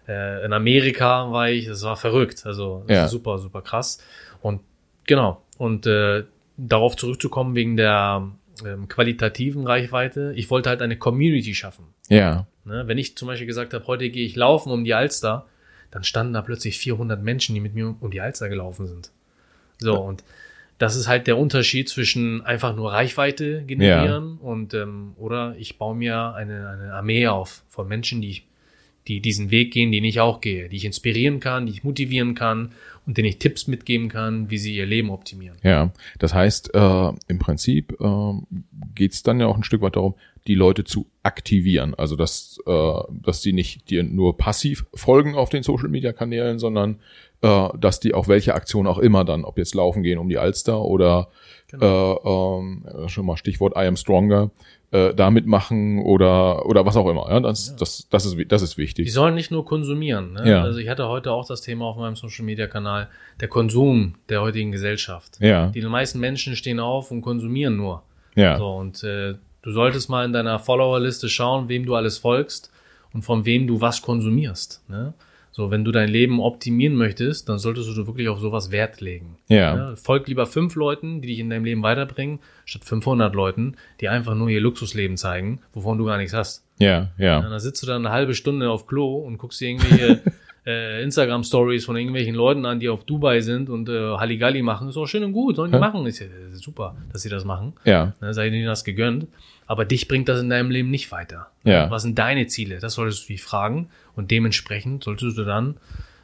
Äh, in Amerika war ich, das war verrückt, also Ja. ist super, super krass. Und genau, und äh, darauf zurückzukommen wegen der ähm, qualitativen Reichweite, ich wollte halt eine Community schaffen. Ja. Ne? Wenn ich zum Beispiel gesagt habe, heute gehe ich laufen um die Alster, dann standen da plötzlich 400 Menschen, die mit mir um die Alster gelaufen sind. So, und das ist halt der Unterschied zwischen einfach nur Reichweite generieren und ähm, oder ich baue mir eine, eine Armee auf von Menschen, die ich, die diesen Weg gehen, den ich auch gehe, die ich inspirieren kann, die ich motivieren kann denen ich Tipps mitgeben kann, wie sie ihr Leben optimieren. Ja, das heißt, äh, im Prinzip äh, geht es dann ja auch ein Stück weit darum, die Leute zu aktivieren. Also dass, äh, dass die nicht dir nur passiv folgen auf den Social Media Kanälen, sondern äh, dass die auch welche Aktion auch immer dann, ob jetzt laufen gehen um die Alster oder Genau. äh, ähm, schon mal Stichwort I am stronger, äh, da mitmachen oder oder was auch immer. Ja, das, das, das ist das ist Die wichtig. sollen nicht nur konsumieren. Ne? Ja. Also ich hatte heute auch das Thema auf meinem Social Media Kanal, der Konsum der heutigen Gesellschaft. Ja, Die meisten Menschen stehen auf und konsumieren nur. ja, So, und äh, du solltest mal in deiner Followerliste schauen, wem du alles folgst und von wem du was konsumierst. Ne? So, wenn du dein Leben optimieren möchtest, dann solltest du wirklich auf sowas Wert legen. ja, Ja, folg lieber fünf Leuten, die dich in deinem Leben weiterbringen, statt 500 Leuten, die einfach nur ihr Luxusleben zeigen, wovon du gar nichts hast. ja, Ja, ja, da sitzt du dann eine halbe Stunde auf Klo und guckst dir irgendwelche äh, Instagram-Stories von irgendwelchen Leuten an, die auf Dubai sind und äh, Halligalli machen. Ist auch schön und gut, sollen die Ja. machen. Ist ja ist super, dass sie das machen. ja, Ne, sei denen das gegönnt. Aber dich bringt das in deinem Leben nicht weiter. Ja. Was sind deine Ziele? Das solltest du dich fragen und dementsprechend solltest du dann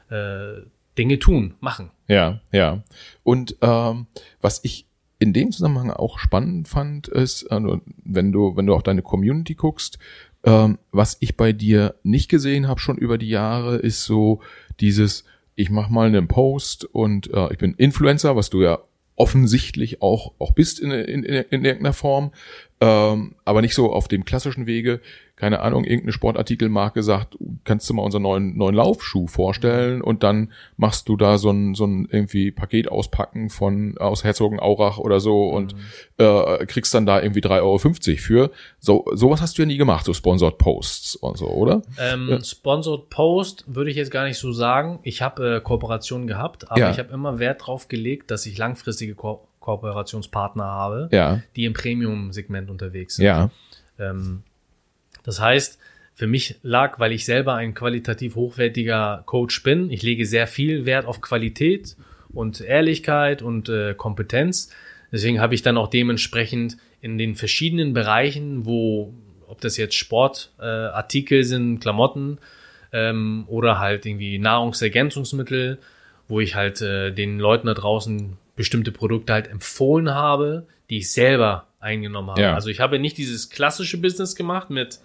äh, Dinge tun, machen. Ja, ja. Und ähm, was ich in dem Zusammenhang auch spannend fand, ist, also, wenn du, wenn du auf deine Community guckst, ähm, was ich bei dir nicht gesehen habe schon über die Jahre, ist so dieses, ich mache mal einen Post und äh, ich bin Influencer, was du ja offensichtlich auch auch bist in, in, in, in irgendeiner Form, ähm, aber nicht so auf dem klassischen Wege. Keine Ahnung, irgendeine Sportartikelmarke sagt, kannst du mal unseren neuen neuen Laufschuh vorstellen und dann machst du da so ein so ein irgendwie Paket auspacken von aus Herzogenaurach oder so und äh, kriegst dann da irgendwie 3,50 Euro für. So sowas hast du ja nie gemacht, so Sponsored Posts und so, oder? Ähm, Sponsored Post würde ich jetzt gar nicht so sagen. Ich habe äh, Kooperationen gehabt, aber Ja. ich habe immer Wert drauf gelegt, dass ich langfristige Ko Kooperationspartner habe, Ja, die im Premium-Segment unterwegs sind. ja, Ähm, das heißt, für mich lag, weil ich selber ein qualitativ hochwertiger Coach bin, ich lege sehr viel Wert auf Qualität und Ehrlichkeit und äh, Kompetenz. Deswegen habe ich dann auch dementsprechend in den verschiedenen Bereichen, wo, ob das jetzt Sportartikel äh, sind, Klamotten ähm, oder halt irgendwie Nahrungsergänzungsmittel, wo ich halt äh, den Leuten da draußen bestimmte Produkte halt empfohlen habe, die ich selber eingenommen habe. Ja. Also ich habe nicht dieses klassische Business gemacht mit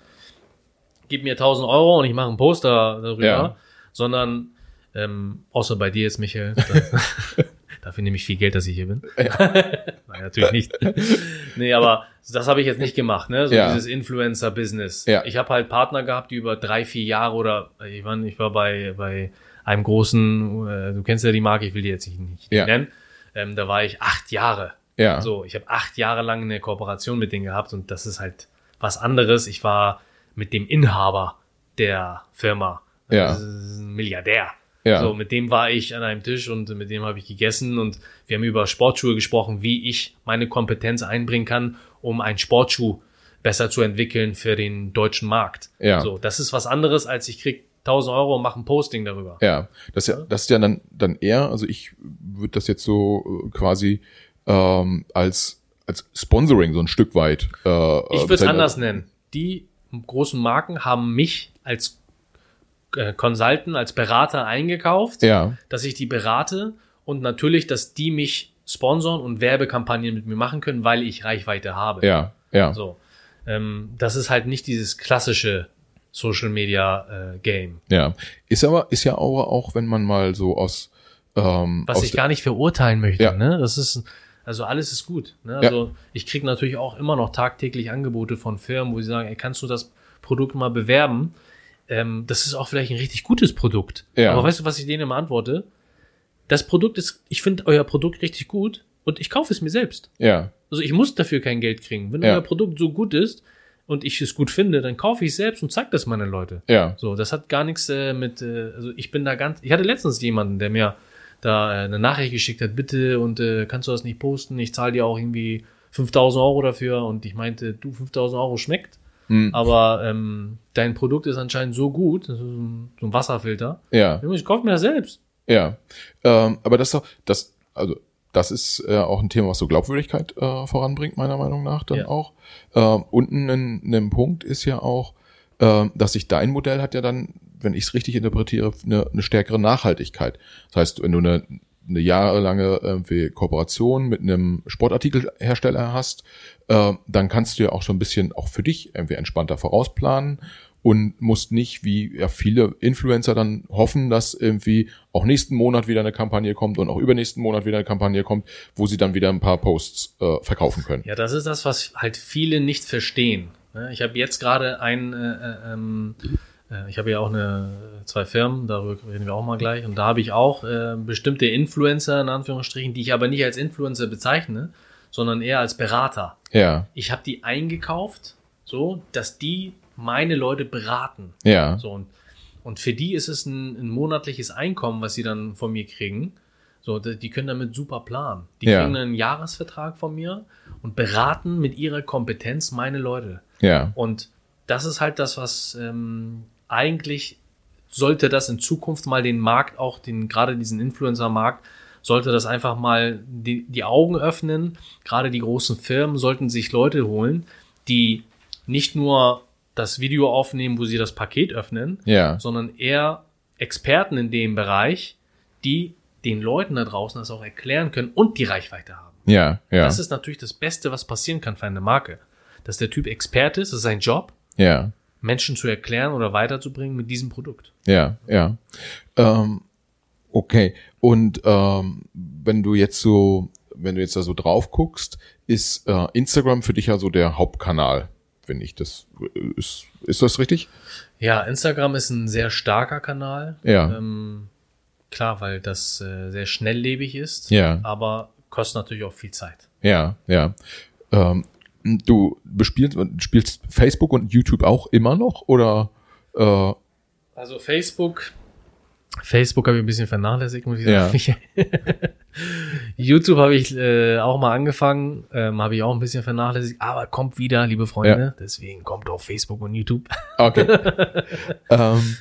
gib mir 1000 Euro und ich mache einen Poster darüber, Ja. sondern ähm, außer bei dir jetzt, Michael, da, dafür nehme ich viel Geld, dass ich hier bin. Nein, natürlich nicht. nee, aber das habe ich jetzt nicht gemacht, ne? So Ja. dieses Influencer-Business. Ja. Ich habe halt Partner gehabt, die über drei, vier Jahre oder ich war, ich war bei, bei einem großen, äh, du kennst ja die Marke, ich will die jetzt nicht, nicht Ja. nennen, ähm, da war ich acht Jahre. ja, So, ich habe acht Jahre lang eine Kooperation mit denen gehabt und das ist halt was anderes. Ich war mit dem Inhaber der Firma. Ja. Das ist ein Milliardär. Ja. So, mit dem war ich an einem Tisch und mit dem habe ich gegessen und wir haben über Sportschuhe gesprochen, wie ich meine Kompetenz einbringen kann, um einen Sportschuh besser zu entwickeln für den deutschen Markt. Ja. So, das ist was anderes, als ich krieg 1000 Euro und mache ein Posting darüber. Ja, das ist ja, das ist ja dann, dann eher, also ich würde das jetzt so äh, quasi ähm, als, als Sponsoring so ein Stück weit. Äh, Ich würde es anders nennen. Die großen Marken haben mich als äh, Consultant, als Berater eingekauft, Ja, dass ich die berate und natürlich, dass die mich sponsoren und Werbekampagnen mit mir machen können, weil ich Reichweite habe. ja, ja, So. ähm, das ist halt nicht dieses klassische Social Media äh, Game. Ja. Ist aber, ist ja aber auch, wenn man mal so aus, ähm, Was aus ich gar nicht verurteilen möchte, Ja. ne? Das ist, also alles ist gut. Ne? Also ich kriege natürlich auch immer noch tagtäglich Angebote von Firmen, wo sie sagen, ey, kannst du das Produkt mal bewerben? Ähm, das ist auch vielleicht ein richtig gutes Produkt. Ja. Aber weißt du, was ich denen immer antworte? Das Produkt ist, ich finde euer Produkt richtig gut und ich kaufe es mir selbst. ja, Also ich muss dafür kein Geld kriegen. Wenn Ja. euer Produkt so gut ist und ich es gut finde, dann kaufe ich es selbst und zeig das meinen Leute. ja, So, das hat gar nichts äh, mit, äh, also ich bin da ganz, ich hatte letztens jemanden, der mir da äh, eine Nachricht geschickt hat, bitte und äh, kannst du das nicht posten, ich zahle dir auch irgendwie 5000 Euro dafür und ich meinte, du, 5000 Euro schmeckt, Hm. aber ähm, dein Produkt ist anscheinend so gut, das ist so ein, so ein Wasserfilter, ja. ich kaufe mir das selbst. Ja, ähm, aber das ist doch, das, also das ist äh, auch ein Thema, was so Glaubwürdigkeit äh, voranbringt, meiner Meinung nach dann Ja. auch. Ähm, und ein, ein Punkt ist ja auch, ähm, dass sich dein Modell hat ja dann, wenn ich es richtig interpretiere, eine, eine stärkere Nachhaltigkeit. Das heißt, wenn du eine, eine jahrelange irgendwie Kooperation mit einem Sportartikelhersteller hast, äh, dann kannst du ja auch schon ein bisschen auch für dich irgendwie entspannter vorausplanen und musst nicht wie ja viele Influencer dann hoffen, dass irgendwie auch nächsten Monat wieder eine Kampagne kommt und auch übernächsten Monat wieder eine Kampagne kommt, wo sie dann wieder ein paar Posts äh, verkaufen können. Ja, das ist das, was halt viele nicht verstehen. Ich habe jetzt gerade ein, äh, äh, ähm, äh, ich habe ja auch eine zwei Firmen, darüber reden wir auch mal gleich, und da habe ich auch äh, bestimmte Influencer in Anführungsstrichen, die ich aber nicht als Influencer bezeichne, sondern eher als Berater. Ja, Ich habe die eingekauft, so, dass die meine Leute beraten. ja, So, und, und für die ist es ein, ein monatliches Einkommen, was sie dann von mir kriegen. So, die können damit super planen. Die Ja. kriegen einen Jahresvertrag von mir und beraten mit ihrer Kompetenz meine Leute. ja, Und das ist halt das, was ähm, eigentlich sollte das in Zukunft mal den Markt, auch den, gerade diesen Influencer-Markt, sollte das einfach mal die, die Augen öffnen. Gerade die großen Firmen sollten sich Leute holen, die nicht nur das Video aufnehmen, wo sie das Paket öffnen, ja, sondern eher Experten in dem Bereich, die den Leuten da draußen das auch erklären können und die Reichweite haben. ja, ja, Das ist natürlich das Beste, was passieren kann für eine Marke. Dass der Typ Experte ist, das ist sein Job, ja. Menschen zu erklären oder weiterzubringen mit diesem Produkt. Ja, ja. Ähm, okay. Und ähm, wenn du jetzt so, wenn du jetzt da so drauf guckst, ist äh, Instagram für dich ja so der Hauptkanal, finde ich. Das ist, ist das richtig? Ja, Instagram ist ein sehr starker Kanal. Ja. Ähm, klar, weil das äh, sehr schnelllebig ist, Ja. aber kostet natürlich auch viel Zeit. Ja, ja. Ähm, du bespielst, spielst Facebook und YouTube auch immer noch oder? Äh, Also Facebook, Facebook habe ich ein bisschen vernachlässigt, muss ich Ja. sagen. YouTube habe ich äh, auch mal angefangen, ähm, habe ich auch ein bisschen vernachlässigt, aber kommt wieder, liebe Freunde. Deswegen kommt auf Facebook und YouTube. okay. ähm,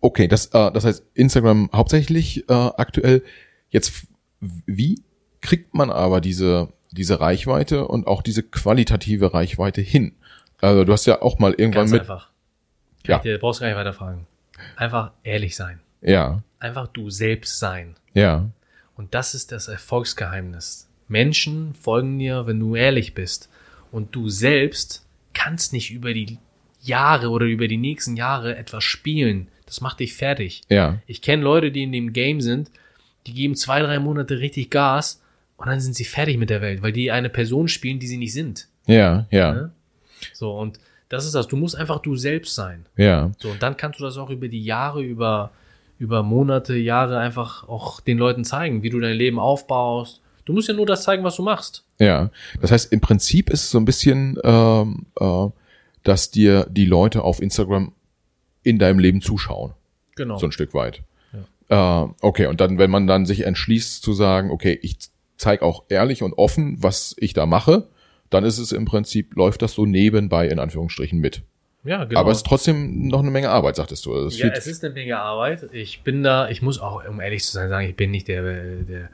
okay, das, äh, das heißt Instagram hauptsächlich äh, aktuell. Jetzt, wie kriegt man aber diese, diese Reichweite und auch diese qualitative Reichweite hin? Also du hast ja auch mal irgendwann Ganz mit. einfach. Ja. Ja. Du brauchst gar nicht weiter fragen. Einfach ehrlich sein. Ja, Einfach du selbst sein. ja, Und das ist das Erfolgsgeheimnis. Menschen folgen dir, wenn du ehrlich bist. Und du selbst kannst nicht über die Jahre oder über die nächsten Jahre etwas spielen. Das macht dich fertig. ja, Ich kenne Leute, die in dem Game sind, die geben zwei, drei Monate richtig Gas und dann sind sie fertig mit der Welt, weil die eine Person spielen, die sie nicht sind. ja, ja, Ne? So, und das ist das. Du musst einfach du selbst sein. ja, So, und dann kannst du das auch über die Jahre, über, über Monate, Jahre einfach auch den Leuten zeigen, wie du dein Leben aufbaust. Du musst ja nur das zeigen, was du machst. ja. Das heißt, im Prinzip ist es so ein bisschen, ähm, äh, dass dir die Leute auf Instagram in deinem Leben zuschauen. Genau. so ein Stück weit. Äh, okay, und dann, wenn man dann sich entschließt zu sagen, okay, ich zeige auch ehrlich und offen, was ich da mache, dann ist es im Prinzip, läuft das so nebenbei in Anführungsstrichen mit. Ja, genau. Aber es ist trotzdem noch eine Menge Arbeit, sagtest du. Also es ja, es ist eine Menge Arbeit. Ich bin da, ich muss auch, um ehrlich zu sein, sagen, ich bin nicht der, der,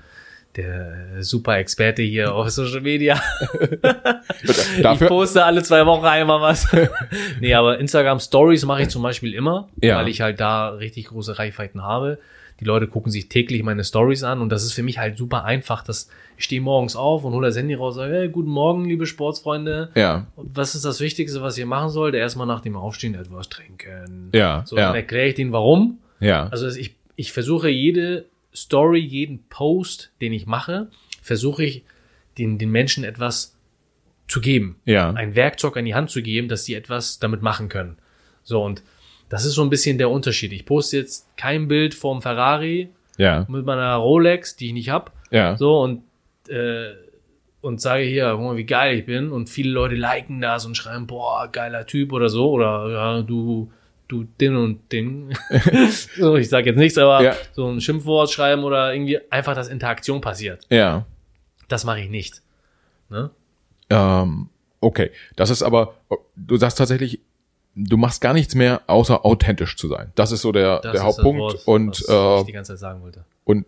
der super Experte hier auf Social Media. ich dafür, poste alle zwei Wochen einmal was. nee, aber Instagram Stories mache ich zum Beispiel immer, Ja. weil ich halt da richtig große Reichweiten habe. Die Leute gucken sich täglich meine Stories an und das ist für mich halt super einfach, dass ich stehe morgens auf und hole das Handy raus und sage, hey, guten Morgen, liebe Sportsfreunde. Ja. Was ist das Wichtigste, was ihr machen sollt? Erstmal nach dem Aufstehen etwas trinken. Ja. So, ja. dann erkläre ich denen warum. Ja. Also ich, ich versuche jede Story, jeden Post, den ich mache, versuche ich den, den Menschen etwas zu geben. Ja. Ein Werkzeug an die Hand zu geben, dass sie etwas damit machen können. So, und das ist so ein bisschen der Unterschied. Ich poste jetzt kein Bild vom Ferrari Ja. mit meiner Rolex, die ich nicht hab, Ja. so und äh, und sage hier, guck mal, wie geil ich bin und viele Leute liken das und schreiben, boah, geiler Typ oder so oder ja, du du den und den. so, ich sag jetzt nichts, aber Ja. so ein Schimpfwort schreiben oder irgendwie einfach, dass Interaktion passiert. Ja. Das mache ich nicht. Ne? Ähm, okay. Das ist aber, du sagst tatsächlich, du machst gar nichts mehr, außer authentisch zu sein. Das ist so der, Das der Hauptpunkt. das Wort, und, was äh, ich die ganze Zeit sagen wollte. und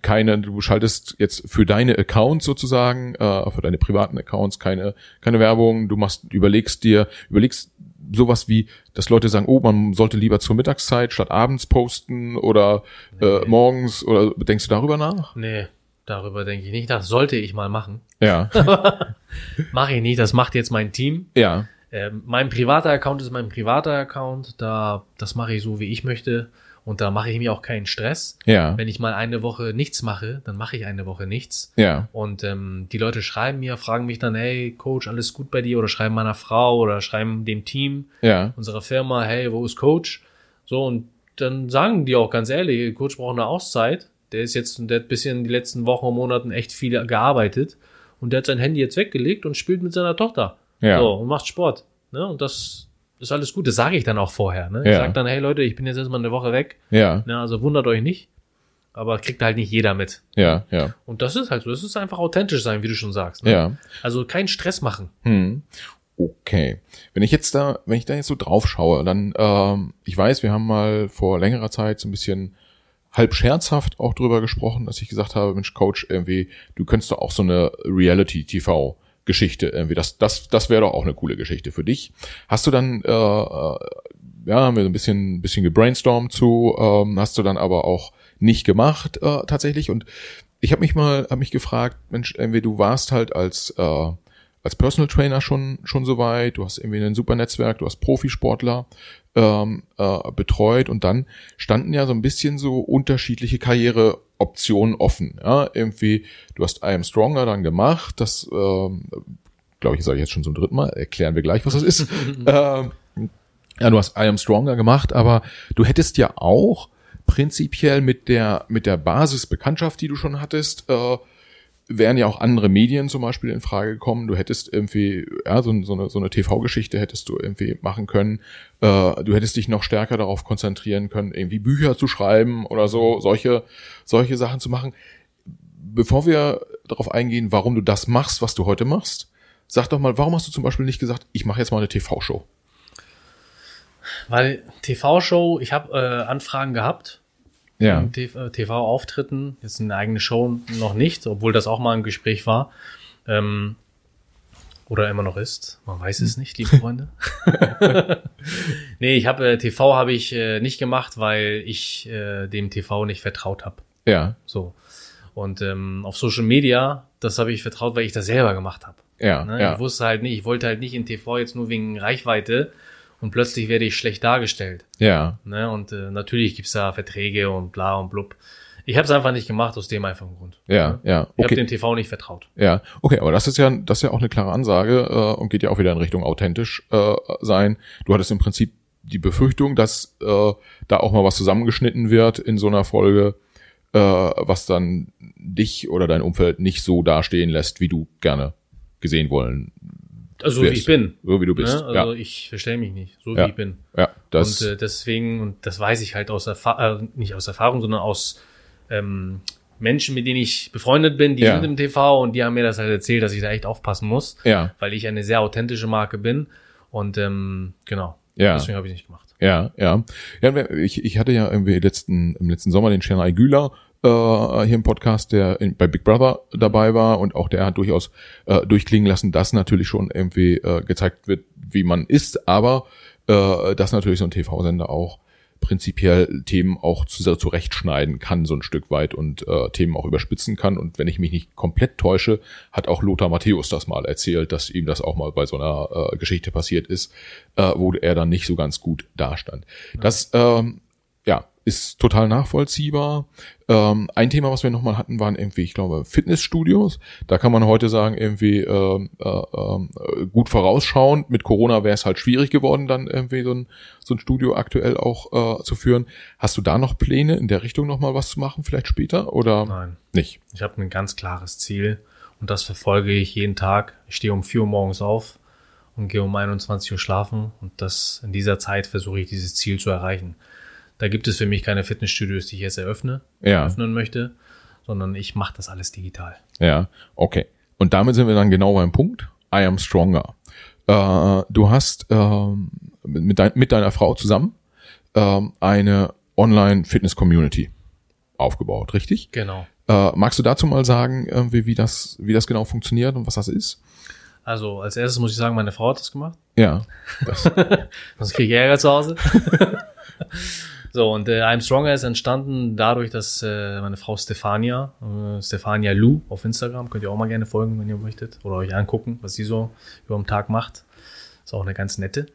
keine, du schaltest jetzt für deine Accounts sozusagen, äh, für deine privaten Accounts keine, keine Werbung, du machst, überlegst dir, überlegst sowas wie, dass Leute sagen, oh, man sollte lieber zur Mittagszeit statt abends posten oder äh, morgens oder denkst du darüber nach? Nee, darüber denke ich nicht. Das sollte ich mal machen. Ja, Mache ich nicht, das macht jetzt mein Team. ja, Ähm, mein privater Account ist mein privater Account. Da, das mache ich so, wie ich möchte. Und da mache ich mir auch keinen Stress. ja, Wenn ich mal eine Woche nichts mache, dann mache ich eine Woche nichts. ja, Und ähm, die Leute schreiben mir, fragen mich dann, hey Coach, alles gut bei dir? Oder schreiben meiner Frau oder schreiben dem Team ja, unserer Firma, hey, wo ist Coach? So, und dann sagen die auch ganz ehrlich, Coach braucht eine Auszeit. Der ist jetzt, der hat bisschen die letzten Wochen und Monaten echt viel gearbeitet. Und der hat sein Handy jetzt weggelegt und spielt mit seiner Tochter. Ja, So, und macht Sport. Ne? Und das ist alles gut. Das sage ich dann auch vorher. Ne? Ich Ja. sage dann, hey Leute, ich bin jetzt erstmal eine Woche weg. ja, Ne? Also wundert euch nicht. Aber kriegt halt nicht jeder mit. ja, ja, Und das ist halt so. Das ist einfach authentisch sein, wie du schon sagst. Ne? ja. Also keinen Stress machen. Hm. Okay. Wenn ich jetzt da, wenn ich da jetzt so drauf schaue, dann, ähm, ich weiß, wir haben mal vor längerer Zeit so ein bisschen halb scherzhaft auch drüber gesprochen, dass ich gesagt habe, Mensch, Coach, irgendwie, du könntest doch auch so eine Reality-TV Geschichte irgendwie, das, das, das wäre doch auch eine coole Geschichte für dich. Hast du dann, äh, äh, ja, haben wir so ein bisschen, bisschen gebrainstormt zu, ähm, hast du dann aber auch nicht gemacht äh, tatsächlich und ich habe mich mal, habe mich gefragt, Mensch, irgendwie, du warst halt als äh, als Personal Trainer schon schon so weit, du hast irgendwie ein super Netzwerk, du hast Profisportler ähm, äh, betreut und dann standen ja so ein bisschen so unterschiedliche Karriereoptionen offen. Ja, irgendwie, du hast I Am Stronger dann gemacht, das ähm, glaube ich, sage ich jetzt schon zum dritten Mal, erklären wir gleich, was das ist. ähm, ja, du hast I Am Stronger gemacht, aber du hättest ja auch prinzipiell mit der mit der Basisbekanntschaft, die du schon hattest, äh, wären ja auch andere Medien zum Beispiel in Frage gekommen. Du hättest irgendwie, ja, so, so eine, so eine TV-Geschichte hättest du irgendwie machen können. Äh, du hättest dich noch stärker darauf konzentrieren können, irgendwie Bücher zu schreiben oder so, solche, solche Sachen zu machen. Bevor wir darauf eingehen, warum du das machst, was du heute machst, sag doch mal, warum hast du zum Beispiel nicht gesagt, ich mache jetzt mal eine TV-Show? Weil TV-Show, ich habe äh, Anfragen gehabt. Ja. in TV- äh, TV-Auftritten, jetzt eine eigene Show noch nicht, obwohl das auch mal im Gespräch war. Ähm, oder immer noch ist. Man weiß es nicht, liebe Freunde. nee, ich habe äh, TV habe ich äh, nicht gemacht, weil ich äh, dem TV nicht vertraut habe. Ja, So. Und ähm, auf Social Media, das habe ich vertraut, weil ich das selber gemacht habe. ja, Ne? ja, Ich wusste halt nicht, ich wollte halt nicht in TV jetzt nur wegen Reichweite und plötzlich werde ich schlecht dargestellt. ja, Ne? Und äh, natürlich gibt's da Verträge und bla und blub. Ich habe es einfach nicht gemacht aus dem einfachen Grund. ja, ja. Ich habe Okay. dem TV nicht vertraut. Ja, okay, aber das ist ja, das ist ja auch eine klare Ansage äh, und geht ja auch wieder in Richtung authentisch äh, sein. Du hattest im Prinzip die Befürchtung, dass äh, da auch mal was zusammengeschnitten wird in so einer Folge, äh, was dann dich oder dein Umfeld nicht so dastehen lässt, wie du gerne gesehen wollen, Also wie ich bin. so wie du bist. Ne? Also ich verstelle mich nicht, so Ja. wie ich bin. ja, ja, das, und äh, deswegen, und das weiß ich halt aus Erfahrung, äh, nicht aus Erfahrung, sondern aus ähm, Menschen, mit denen ich befreundet bin, die Ja. sind im TV und die haben mir das halt erzählt, dass ich da echt aufpassen muss, ja, weil ich eine sehr authentische Marke bin. Und ähm, genau, ja. deswegen habe ich nicht gemacht. Ja, ja. Ja, ich, ich hatte ja irgendwie letzten, im letzten Sommer den Chennai Güler äh, hier im Podcast, der in, bei Big Brother dabei war und auch der hat durchaus äh, durchklingen lassen, dass natürlich schon irgendwie äh, gezeigt wird, wie man ist, aber äh, dass natürlich so ein TV-Sender auch prinzipiell Themen auch zu, zurechtschneiden kann, so ein Stück weit und äh, Themen auch überspitzen kann. Und wenn ich mich nicht komplett täusche, hat auch Lothar Matthäus das mal erzählt, dass ihm das auch mal bei so einer äh, Geschichte passiert ist, äh, wo er dann nicht so ganz gut dastand. Das ähm, ja, ist total nachvollziehbar. Ähm, ein Thema, was wir nochmal hatten, waren irgendwie, ich glaube, Fitnessstudios. Da kann man heute sagen, irgendwie äh, äh, äh, gut vorausschauend. Mit Corona wäre es halt schwierig geworden, dann irgendwie so ein, so ein Studio aktuell auch äh, zu führen. Hast du da noch Pläne, in der Richtung nochmal was zu machen, vielleicht später? Oder Nein. nicht? Ich habe ein ganz klares Ziel und das verfolge ich jeden Tag. Ich stehe um 4 Uhr morgens auf und gehe um 21 Uhr schlafen und das in dieser Zeit versuche ich dieses Ziel zu erreichen. Da gibt es für mich keine Fitnessstudios, die ich jetzt eröffne, Ja. eröffnen möchte, sondern ich mache das alles digital. Ja, okay. Und damit sind wir dann genau beim Punkt. I am stronger. Äh, du hast ähm, mit, dein, mit deiner Frau zusammen ähm, eine Online-Fitness-Community aufgebaut, richtig? Genau. Äh, magst du dazu mal sagen, irgendwie, wie das, wie das genau funktioniert und was das ist? Also als erstes muss ich sagen, meine Frau hat das gemacht. Ja, das, Sonst kriege ich Ärger zu Hause. so, und äh, I'm Stronger ist entstanden dadurch, dass äh, meine Frau Stefania, äh, Stefania Lu auf Instagram, könnt ihr auch mal gerne folgen, wenn ihr möchtet, oder euch angucken, was sie so über den Tag macht. Ist auch eine ganz nette.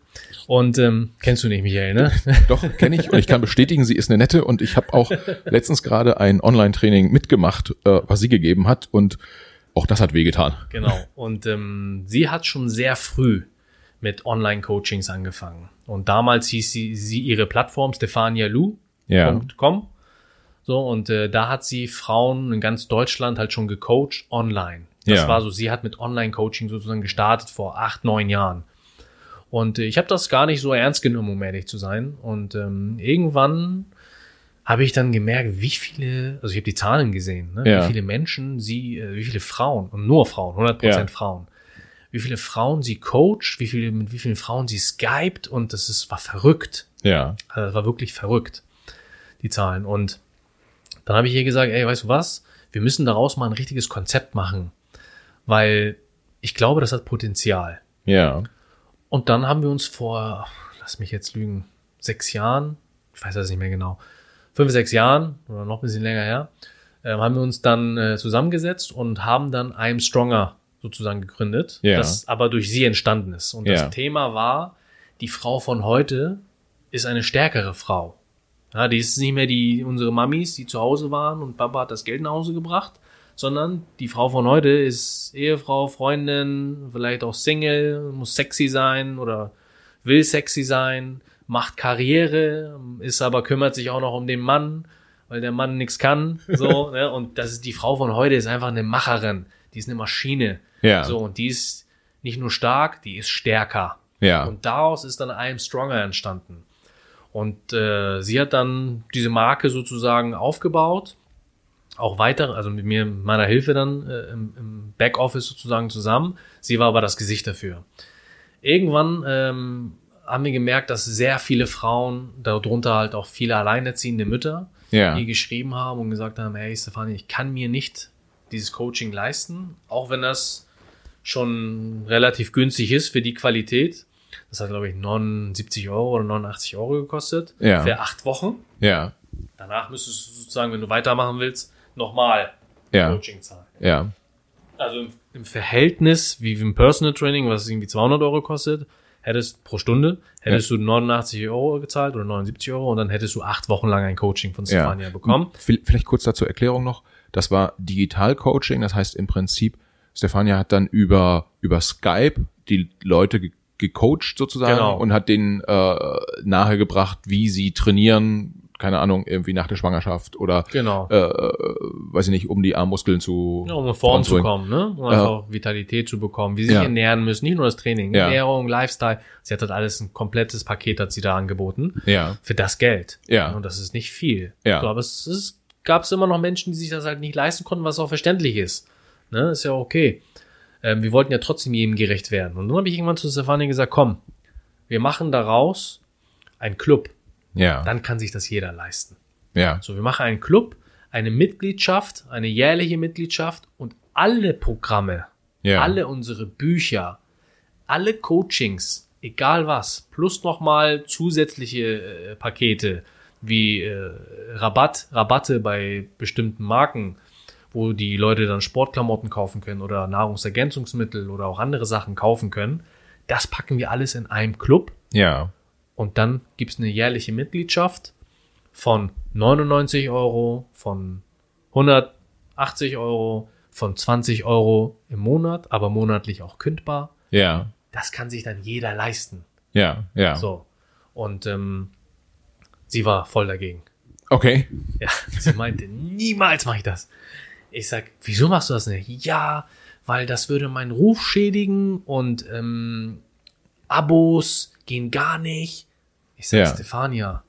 Und ähm, kennst du nicht, Michael, ne? doch, kenne ich und ich kann bestätigen, sie ist eine nette und ich habe auch letztens gerade ein Online-Training mitgemacht, äh, was sie gegeben hat und auch das hat wehgetan. Genau. Und ähm, sie hat schon sehr früh mit Online-Coachings angefangen. Und damals hieß sie, sie ihre Plattform stefanialu.com. Ja. So, und äh, da hat sie Frauen in ganz Deutschland halt schon gecoacht online. Das Ja. war so, sie hat mit Online-Coaching sozusagen gestartet vor acht, neun Jahren. Und äh, ich habe das gar nicht so ernst genommen, um ehrlich zu sein. Und ähm, irgendwann habe ich dann gemerkt, wie viele, also ich habe die Zahlen gesehen, ne? Ja. wie viele Menschen sie, äh, wie viele Frauen, und nur Frauen, 100% Ja. Frauen, wie viele Frauen sie coacht, wie viele, mit wie vielen Frauen sie skypt und das ist, war verrückt. Ja, Also das war wirklich verrückt, die Zahlen. Und dann habe ich ihr gesagt, ey, weißt du was? Wir müssen daraus mal ein richtiges Konzept machen, weil ich glaube, das hat Potenzial. ja, Und dann haben wir uns vor, lass mich jetzt lügen, sechs Jahren, ich weiß das nicht mehr genau, fünf, sechs Jahren oder noch ein bisschen länger her, äh, haben wir uns dann äh, zusammengesetzt und haben dann I'm Stronger sozusagen gegründet, Ja. das aber durch sie entstanden ist. Und Ja. das Thema war, die Frau von heute ist eine stärkere Frau. Ja, die ist nicht mehr die unsere Mamis, die zu Hause waren und Papa hat das Geld nach Hause gebracht, sondern die Frau von heute ist Ehefrau, Freundin, vielleicht auch Single, muss sexy sein oder will sexy sein, macht Karriere, ist aber kümmert sich auch noch um den Mann, weil der Mann nichts kann, so, ne? Und das ist die Frau von heute ist einfach eine Macherin, die ist eine Maschine. Ja. So und die ist nicht nur stark, die ist stärker. ja, Und daraus ist dann I'm Stronger entstanden. Und äh, sie hat dann diese Marke sozusagen aufgebaut, auch weiter, also mit mir, meiner Hilfe dann äh, im, im Backoffice sozusagen zusammen. Sie war aber das Gesicht dafür. Irgendwann ähm, haben wir gemerkt, dass sehr viele Frauen, darunter halt auch viele alleinerziehende Mütter, ja, die geschrieben haben und gesagt haben, hey Stefanie, ich kann mir nicht dieses Coaching leisten, auch wenn das schon relativ günstig ist für die Qualität. Das hat, glaube ich, 79 Euro oder 89 Euro gekostet Ja. für acht Wochen. ja, Danach müsstest du sozusagen, wenn du weitermachen willst, nochmal ja, Coaching zahlen. ja, Also im, im Verhältnis, wie im Personal Training, was irgendwie 200 Euro kostet, hättest pro Stunde, hättest du 89 Euro gezahlt oder 79 Euro und dann hättest du acht Wochen lang ein Coaching von ja. Stefania bekommen. V- Vielleicht kurz dazu Erklärung noch. Das war Digital-Coaching, das heißt im Prinzip, Stefania hat dann über, über Skype die Leute ge gecoacht sozusagen Genau. und hat denen äh, nahegebracht, wie sie trainieren, keine Ahnung, irgendwie nach der Schwangerschaft oder Genau. äh, weiß ich nicht, um die Armmuskeln zu Ja, um in Form zu kommen, ne? Um einfach Vitalität zu bekommen, wie sie sich Ja. ernähren müssen, nicht nur das Training, Ja. Ernährung, Lifestyle. Sie hat halt alles ein komplettes Paket hat sie da angeboten. Ja, Für das Geld. Ja. Und das ist nicht viel. Ja. So, aber es ist, gab es immer noch Menschen, die sich das halt nicht leisten konnten, was auch verständlich ist. Ne? Ist ja okay. Ähm, wir wollten ja trotzdem jedem gerecht werden. Und dann habe ich irgendwann zu Stefanie gesagt, komm, wir machen daraus ein Club. ja, Dann kann sich das jeder leisten. ja, So, wir machen einen Club, eine Mitgliedschaft, eine jährliche Mitgliedschaft und alle Programme, ja, alle unsere Bücher, alle Coachings, egal was, plus nochmal zusätzliche äh, Pakete, wie äh, Rabatt, Rabatte bei bestimmten Marken, wo die Leute dann Sportklamotten kaufen können oder Nahrungsergänzungsmittel oder auch andere Sachen kaufen können. Das packen wir alles in einem Club Ja. und dann gibt's eine jährliche Mitgliedschaft von 99 Euro, von 180 Euro, von 20 Euro im Monat, aber monatlich auch kündbar. Ja. Das kann sich dann jeder leisten. Ja. Ja. So. Und ähm, sie war voll dagegen. Okay. Ja, sie meinte, niemals mache ich das. Ich sag, wieso machst du das nicht? Ja, weil das würde meinen Ruf schädigen und ähm, Abos gehen gar nicht. Ich sag, Ja. Stefania,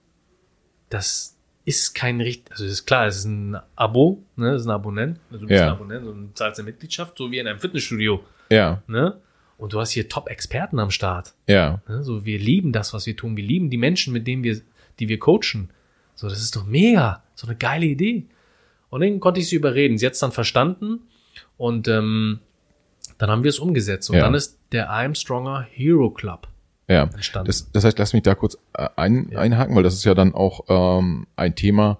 das ist kein richtig, also ist klar, es ist ein Abo, ne, es ist ein Abonnent, also du bist Ja. ein Abonnent und zahlst eine Mitgliedschaft, so wie in einem Fitnessstudio, Ja. ne? Und du hast hier Top-Experten am Start. Ja. Ne? So, wir lieben das, was wir tun. Wir lieben die Menschen, mit denen wir, die wir coachen. So, das ist doch mega. So eine geile Idee. Und dann konnte ich sie überreden. Sie hat es dann verstanden und ähm, dann haben wir es umgesetzt. Und Ja. dann ist der I'm Stronger Hero Club Ja. entstanden. Das, das heißt, lass mich da kurz äh, ein, einhaken, weil das ist ja dann auch ähm, ein Thema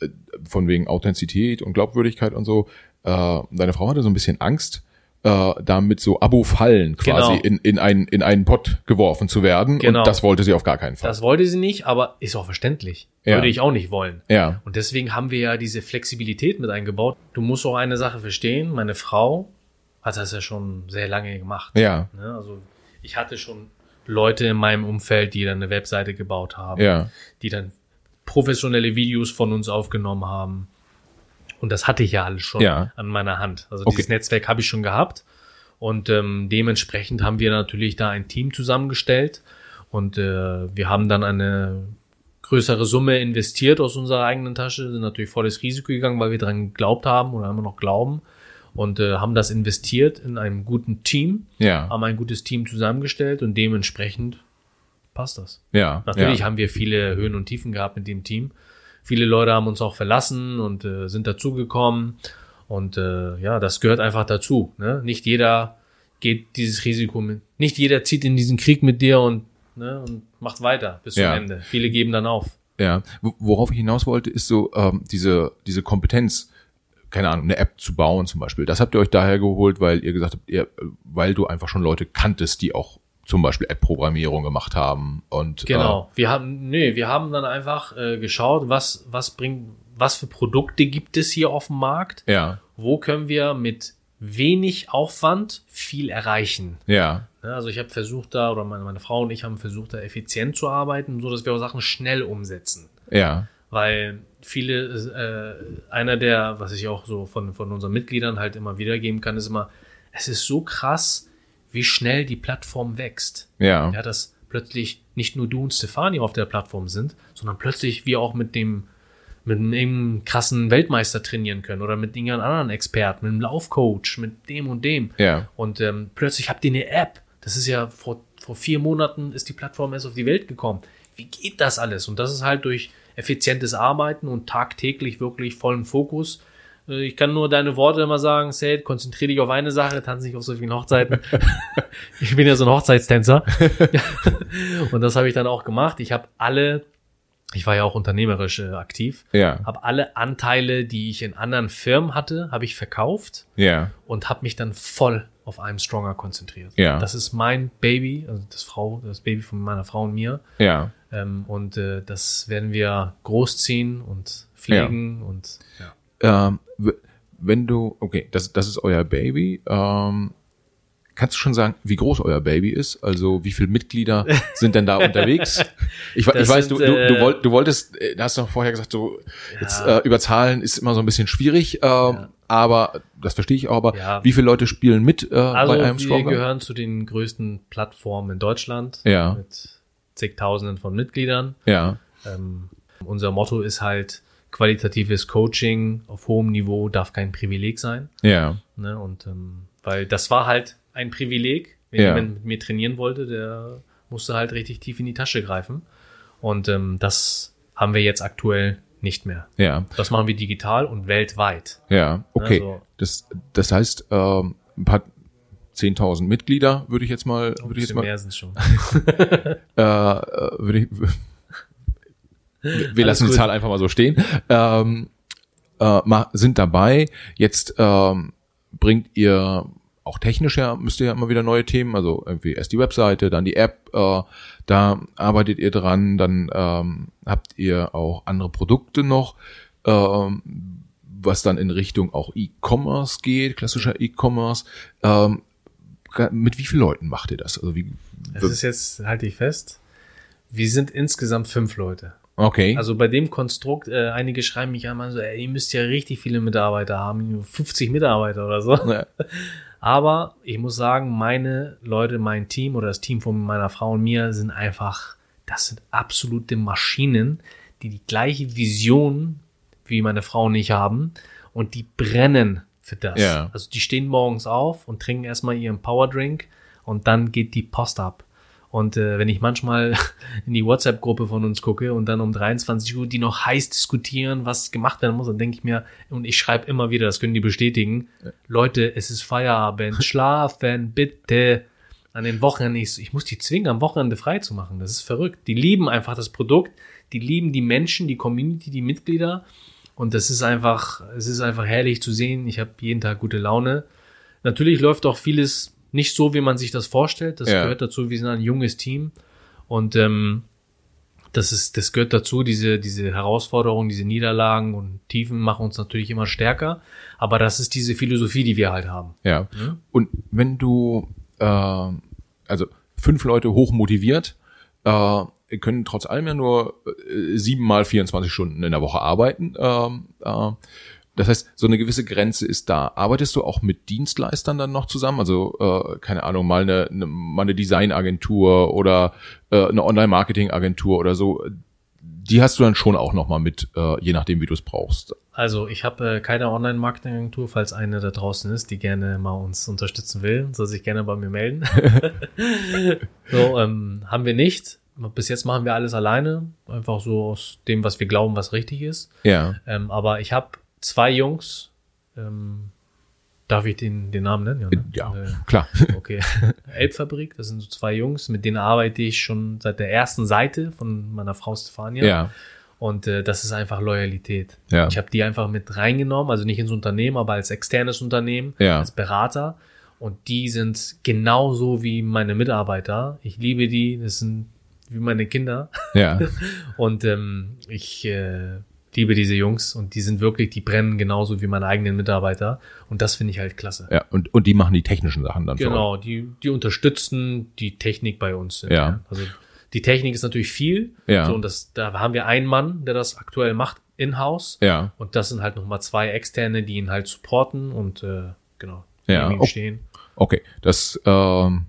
äh, von wegen Authentizität und Glaubwürdigkeit und so. Äh, deine Frau hatte so ein bisschen Angst, äh, damit so Abo-Fallen quasi Genau. in, in, einen, in einen Pott geworfen zu werden. Genau. Und das wollte sie auf gar keinen Fall. das wollte sie nicht, aber ist auch verständlich. Ja. Würde ich auch nicht wollen. ja. Und deswegen haben wir ja diese Flexibilität mit eingebaut. Du musst auch eine Sache verstehen. Meine Frau hat das ja schon sehr lange gemacht. Ja. Ne? Also ich hatte schon Leute in meinem Umfeld, die dann eine Webseite gebaut haben, Ja. die dann professionelle Videos von uns aufgenommen haben. Und das hatte ich ja alles schon Ja. an meiner Hand. Also Okay. dieses Netzwerk habe ich schon gehabt. Und ähm, dementsprechend haben wir natürlich da ein Team zusammengestellt. Und äh, wir haben dann eine größere Summe investiert aus unserer eigenen Tasche, sind natürlich volles Risiko gegangen, weil wir dran geglaubt haben oder immer noch glauben. Und äh, haben das investiert in einem guten Team Ja. haben ein gutes Team zusammengestellt und dementsprechend passt das. Ja. Natürlich ja. haben wir viele Höhen und Tiefen gehabt mit dem Team. Viele Leute haben uns auch verlassen und äh, sind dazugekommen. Und äh, ja, das gehört einfach dazu. Ne? Nicht jeder geht dieses Risiko mit. Nicht jeder zieht in diesen Krieg mit dir und, ne, und macht weiter bis Ja. zum Ende. Viele geben dann auf. Ja, Wo- worauf ich hinaus wollte, ist so ähm, diese diese Kompetenz, keine Ahnung, eine App zu bauen zum Beispiel. Das habt ihr euch daher geholt, weil ihr gesagt habt, ihr, weil du einfach schon Leute kanntest, die auch zum Beispiel App-Programmierung gemacht haben und Genau. Wir haben, nee, wir haben dann einfach äh, geschaut, was, was bringt, was für Produkte gibt es hier auf dem Markt? Äh, ja, Wo können wir mit wenig Aufwand viel erreichen? ja, Ne, Also ich habe versucht da, oder meine, meine Frau und ich haben versucht, da effizient zu arbeiten, so dass wir auch Sachen schnell umsetzen. ja, Weil viele, äh, einer der, was ich auch so von, von unseren Mitgliedern halt immer wiedergeben kann, ist immer, es ist so krass, wie schnell die Plattform wächst. ja, Ja, dass plötzlich nicht nur du und Stefani auf der Plattform sind, sondern plötzlich wir auch mit dem mit einem krassen Weltmeister trainieren können oder mit irgendeinem anderen Experten, mit einem Laufcoach, mit dem und dem. ja, Und ähm, plötzlich habt ihr eine App. Das ist ja vor, vor vier Monaten ist die Plattform erst auf die Welt gekommen. Wie geht das alles? Und das ist halt durch effizientes Arbeiten und tagtäglich wirklich vollen Fokus. Äh, Ich kann nur deine Worte immer sagen, Seth, konzentriere dich auf eine Sache, tanz nicht auf so vielen Hochzeiten. ich bin ja so ein Hochzeitstänzer. und das habe ich dann auch gemacht. Ich habe alle, ich war ja auch unternehmerisch äh, aktiv, ja, habe alle Anteile, die ich in anderen Firmen hatte, habe ich verkauft ja, und habe mich dann voll auf I'm Stronger konzentriert. Ja. Das ist mein Baby, also das Frau, das Baby von meiner Frau und mir. ja, Ähm, und äh, das werden wir großziehen und pflegen und ja. Ähm, wenn du, okay, das, das ist euer Baby, ähm, kannst du schon sagen, wie groß euer Baby ist? Also wie viele Mitglieder sind denn da unterwegs? Ich, ich weiß, sind, du, du, du, äh, wollt, du wolltest, äh, da hast du noch vorher gesagt, so jetzt äh, über Zahlen ist immer so ein bisschen schwierig, ähm, aber das verstehe ich auch, aber Ja. wie viele Leute spielen mit äh, Also bei einem wir Stronger? gehören zu den größten Plattformen in Deutschland Ja. mit zigtausenden von Mitgliedern. Ja, Ähm, unser Motto ist halt qualitatives Coaching auf hohem Niveau darf kein Privileg sein. ja, Ne? Und ähm, weil das war halt ein Privileg. Wenn Ja. jemand mit mir trainieren wollte, der musste halt richtig tief in die Tasche greifen. Und ähm, das haben wir jetzt aktuell nicht mehr. ja, Das machen wir digital und weltweit. ja, okay. Also- Das, das heißt, ähm, ein paar 10.000 Mitglieder würde ich jetzt mal, würde ich jetzt mal, mehr sind schon. äh, äh, würde ich, wir lassen die Zahl einfach mal so stehen, ähm, äh, sind dabei. Jetzt ähm, bringt ihr auch technisch ja, müsst ihr ja immer wieder neue Themen, also irgendwie erst die Webseite, dann die App, äh, da arbeitet ihr dran, dann ähm, habt ihr auch andere Produkte noch, ähm, was dann in Richtung auch E-Commerce geht, klassischer E-Commerce. Ähm, mit wie vielen Leuten macht ihr das? Also wie, das ist jetzt, halte ich fest, wir sind insgesamt fünf Leute. Okay. Also bei dem Konstrukt, äh, einige schreiben mich an, so, ey, ihr müsst ja richtig viele Mitarbeiter haben, 50 Mitarbeiter oder so. Ja. Aber ich muss sagen, meine Leute, mein Team oder das Team von meiner Frau und mir sind einfach, das sind absolute Maschinen, die die gleiche Vision wie meine Frau und ich haben und die brennen für das. Ja. Also die stehen morgens auf und trinken erstmal ihren Powerdrink und dann geht die Post ab. Und äh, wenn ich manchmal in die WhatsApp-Gruppe von uns gucke und dann um 23 Uhr die noch heiß diskutieren, was gemacht werden muss, dann denke ich mir, und ich schreibe immer wieder, das können die bestätigen, ja. Leute, es ist Feierabend, schlafen bitte. An den Wochenenden, ich, ich muss die zwingen, am Wochenende frei zu machen. Das ist verrückt. Die lieben einfach das Produkt, die lieben die Menschen, die Community, die Mitglieder. Und das ist einfach, es ist einfach herrlich zu sehen. Ich habe jeden Tag gute Laune. Natürlich läuft auch vieles nicht so, wie man sich das vorstellt. Das ja. gehört dazu. Wir sind ein junges Team und ähm, das ist, das gehört dazu. Diese, diese Herausforderungen, diese Niederlagen und Tiefen machen uns natürlich immer stärker. Aber das ist diese Philosophie, die wir halt haben. Ja. Mhm. Und wenn du, äh, also fünf Leute hoch motiviert, äh, können trotz allem ja nur äh, sieben mal 24 Stunden in der Woche arbeiten. Ähm, äh, das heißt, so eine gewisse Grenze ist da. Arbeitest du auch mit Dienstleistern dann noch zusammen? Also, äh, keine Ahnung, mal eine, eine, mal eine Designagentur oder äh, eine Online-Marketing-Agentur oder so. Die hast du dann schon auch noch mal mit, äh, je nachdem, wie du es brauchst. Also ich habe äh, keine Online-Marketing-Agentur, falls eine da draußen ist, die gerne mal uns unterstützen will, soll sich gerne bei mir melden. so, ähm, haben wir nicht. Bis jetzt machen wir alles alleine, einfach so aus dem, was wir glauben, was richtig ist. Ja. Ähm, aber ich habe zwei Jungs. Ähm, darf ich den, den Namen nennen? Ja, ne? ja äh, klar. Okay. Elbfabrik, das sind so zwei Jungs, mit denen arbeite ich schon seit der ersten Seite von meiner Frau Stefania. Ja. Und äh, das ist einfach Loyalität. Ja. Ich habe die einfach mit reingenommen, also nicht ins Unternehmen, aber als externes Unternehmen, ja. als Berater. Und die sind genauso wie meine Mitarbeiter. Ich liebe die, das sind wie meine Kinder. Ja. und ähm, ich äh, liebe diese Jungs und die sind wirklich, die brennen genauso wie meine eigenen Mitarbeiter und das finde ich halt klasse. Ja, und, und die machen die technischen Sachen dann Genau, die, die unterstützen die Technik bei uns. Ja. ja. Also die Technik ist natürlich viel. Ja. So, und das, da haben wir einen Mann, der das aktuell macht, in-house. Ja. Und das sind halt nochmal zwei externe, die ihn halt supporten und äh, genau, ja. ihm stehen. Okay, das, ähm,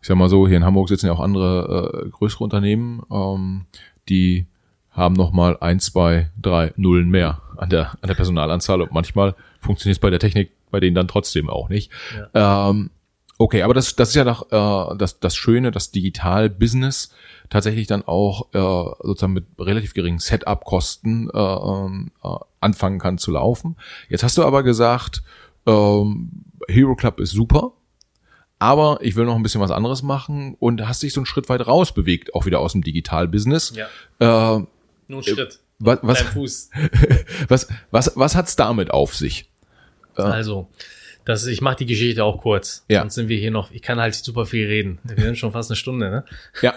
ich sag mal so, hier in Hamburg sitzen ja auch andere äh, größere Unternehmen, ähm, die haben nochmal ein, zwei, drei Nullen mehr an der, an der Personalanzahl und manchmal funktioniert es bei der Technik bei denen dann trotzdem auch nicht. Ja. Ähm, okay, aber das, das ist ja doch äh, das, das Schöne, dass Digital-Business tatsächlich dann auch äh, sozusagen mit relativ geringen Setup-Kosten äh, äh, anfangen kann zu laufen. Jetzt hast du aber gesagt, ähm, Hero Club ist super, aber ich will noch ein bisschen was anderes machen und hast dich so einen Schritt weit rausbewegt, auch wieder aus dem Digital-Business. Ja. Äh, nur ein Schritt. Was, was, Fuß. was, was, was hat's damit auf sich? Äh. Also, das, ich mache die Geschichte auch kurz. Ja. Sonst sind wir hier noch, ich kann halt super viel reden. Wir sind schon fast eine Stunde, ne? Ja.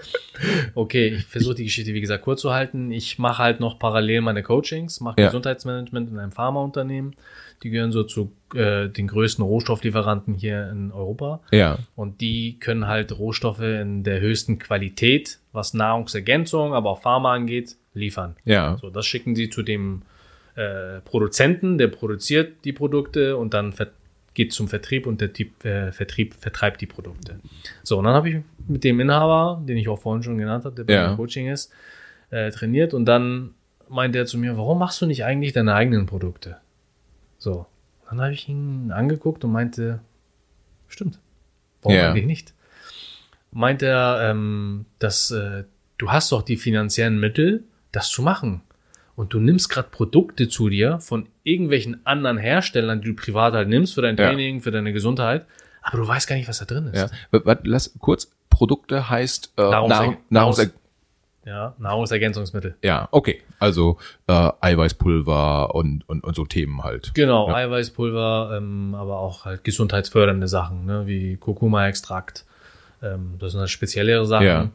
okay, ich versuche die Geschichte, wie gesagt, kurz zu halten. Ich mache halt noch parallel meine Coachings, mache ja. Gesundheitsmanagement in einem Pharmaunternehmen. Die gehören so zu äh, den größten Rohstofflieferanten hier in Europa. Ja. Und die können halt Rohstoffe in der höchsten Qualität, was Nahrungsergänzung, aber auch Pharma angeht, liefern. Ja. So, das schicken sie zu dem äh, Produzenten, der produziert die Produkte und dann geht zum Vertrieb und der Typ, äh, Vertrieb vertreibt die Produkte. So, und dann habe ich mit dem Inhaber, den ich auch vorhin schon genannt habe, der bei ja. mir Coaching ist, äh, trainiert und dann meinte er zu mir, warum machst du nicht eigentlich deine eigenen Produkte? So, dann habe ich ihn angeguckt und meinte, stimmt, warum ja. eigentlich nicht? Meint er, ähm, dass äh, du hast doch die finanziellen Mittel, das zu machen. Und du nimmst gerade Produkte zu dir von irgendwelchen anderen Herstellern, die du privat halt nimmst für dein Training, ja. für deine Gesundheit, aber du weißt gar nicht, was da drin ist. Ja. Lass kurz, Produkte heißt äh, Nahrungsergänzung. Nahrungs Ja, Nahrungsergänzungsmittel. Ja, okay. Also äh, Eiweißpulver und, und, und so Themen halt. Genau, Ja. Eiweißpulver, ähm, aber auch halt gesundheitsfördernde Sachen, ne, wie Kurkuma-Extrakt. Ähm, das sind halt speziellere Sachen, Ja.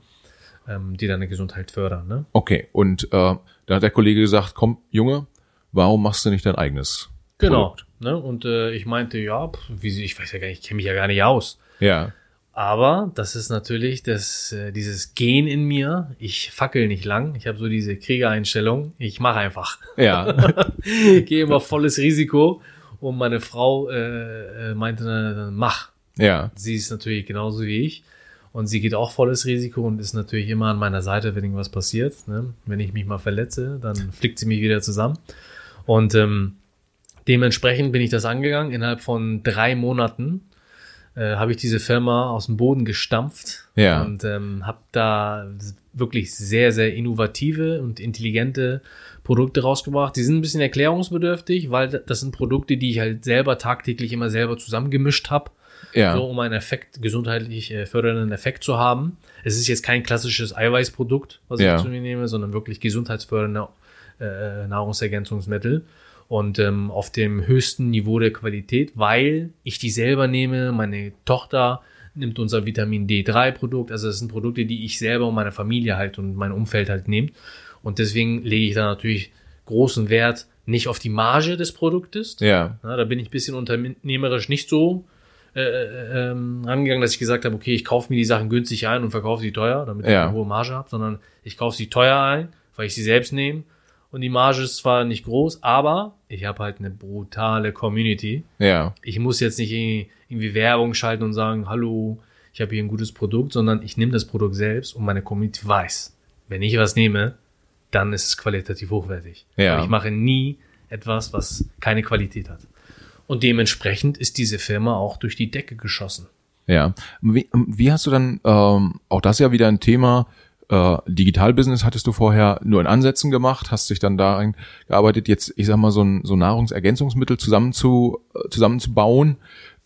ähm, die deine Gesundheit fördern. Ne? Okay, und äh, da hat der Kollege gesagt, komm, Junge, warum machst du nicht dein eigenes Genau. Produkt? Ne? Und äh, ich meinte, ja, pf, wie sie, ich weiß ja gar nicht, ich kenne mich ja gar nicht aus. Ja, Aber das ist natürlich das, äh, dieses Gen in mir. Ich fackel nicht lang. Ich habe so diese Kriegereinstellung. Ich mache einfach. ja, Gehe immer volles Risiko. Und meine Frau äh, äh, meinte, dann, dann mach. ja, Sie ist natürlich genauso wie ich. Und sie geht auch volles Risiko und ist natürlich immer an meiner Seite, wenn irgendwas passiert. Ne? Wenn ich mich mal verletze, dann flickt sie mich wieder zusammen. Und ähm, dementsprechend bin ich das angegangen. Innerhalb von drei Monaten äh, habe ich diese Firma aus dem Boden gestampft Ja. und ähm, habe da wirklich sehr, sehr innovative und intelligente Produkte rausgebracht. Die sind ein bisschen erklärungsbedürftig, weil das sind Produkte, die ich halt selber tagtäglich immer selber zusammengemischt habe ja, so um einen Effekt, gesundheitlich äh, fördernden Effekt zu haben. Es ist jetzt kein klassisches Eiweißprodukt, was Ja. ich zu mir nehme, sondern wirklich gesundheitsfördernde äh, Nahrungsergänzungsmittel und ähm, auf dem höchsten Niveau der Qualität, weil ich die selber nehme, meine Tochter nimmt unser Vitamin D3-Produkt, also das sind Produkte, die ich selber und meine Familie halt und mein Umfeld halt nehme und deswegen lege ich da natürlich großen Wert nicht auf die Marge des Produktes, ja, ja, da bin ich ein bisschen unternehmerisch nicht so äh, äh, ähm, rangegangen, dass ich gesagt habe, okay, ich kaufe mir die Sachen günstig ein und verkaufe sie teuer, damit ich Ja. eine hohe Marge habe, sondern ich kaufe sie teuer ein, weil ich sie selbst nehme. Und die Marge ist zwar nicht groß, aber ich habe halt eine brutale Community. ja, Ich muss jetzt nicht irgendwie, Werbung schalten und sagen, hallo, ich habe hier ein gutes Produkt, sondern ich nehme das Produkt selbst und meine Community weiß, wenn ich was nehme, dann ist es qualitativ hochwertig. Ja. Aber ich mache nie etwas, was keine Qualität hat. Und dementsprechend ist diese Firma auch durch die Decke geschossen. ja. Wie, wie hast du dann, ähm, auch das ist ja wieder ein Thema, äh, Digitalbusiness hattest du vorher nur in Ansätzen gemacht, hast dich dann da gearbeitet, jetzt, ich sag mal, so ein, so Nahrungsergänzungsmittel zusammen zu, äh, zusammenzubauen.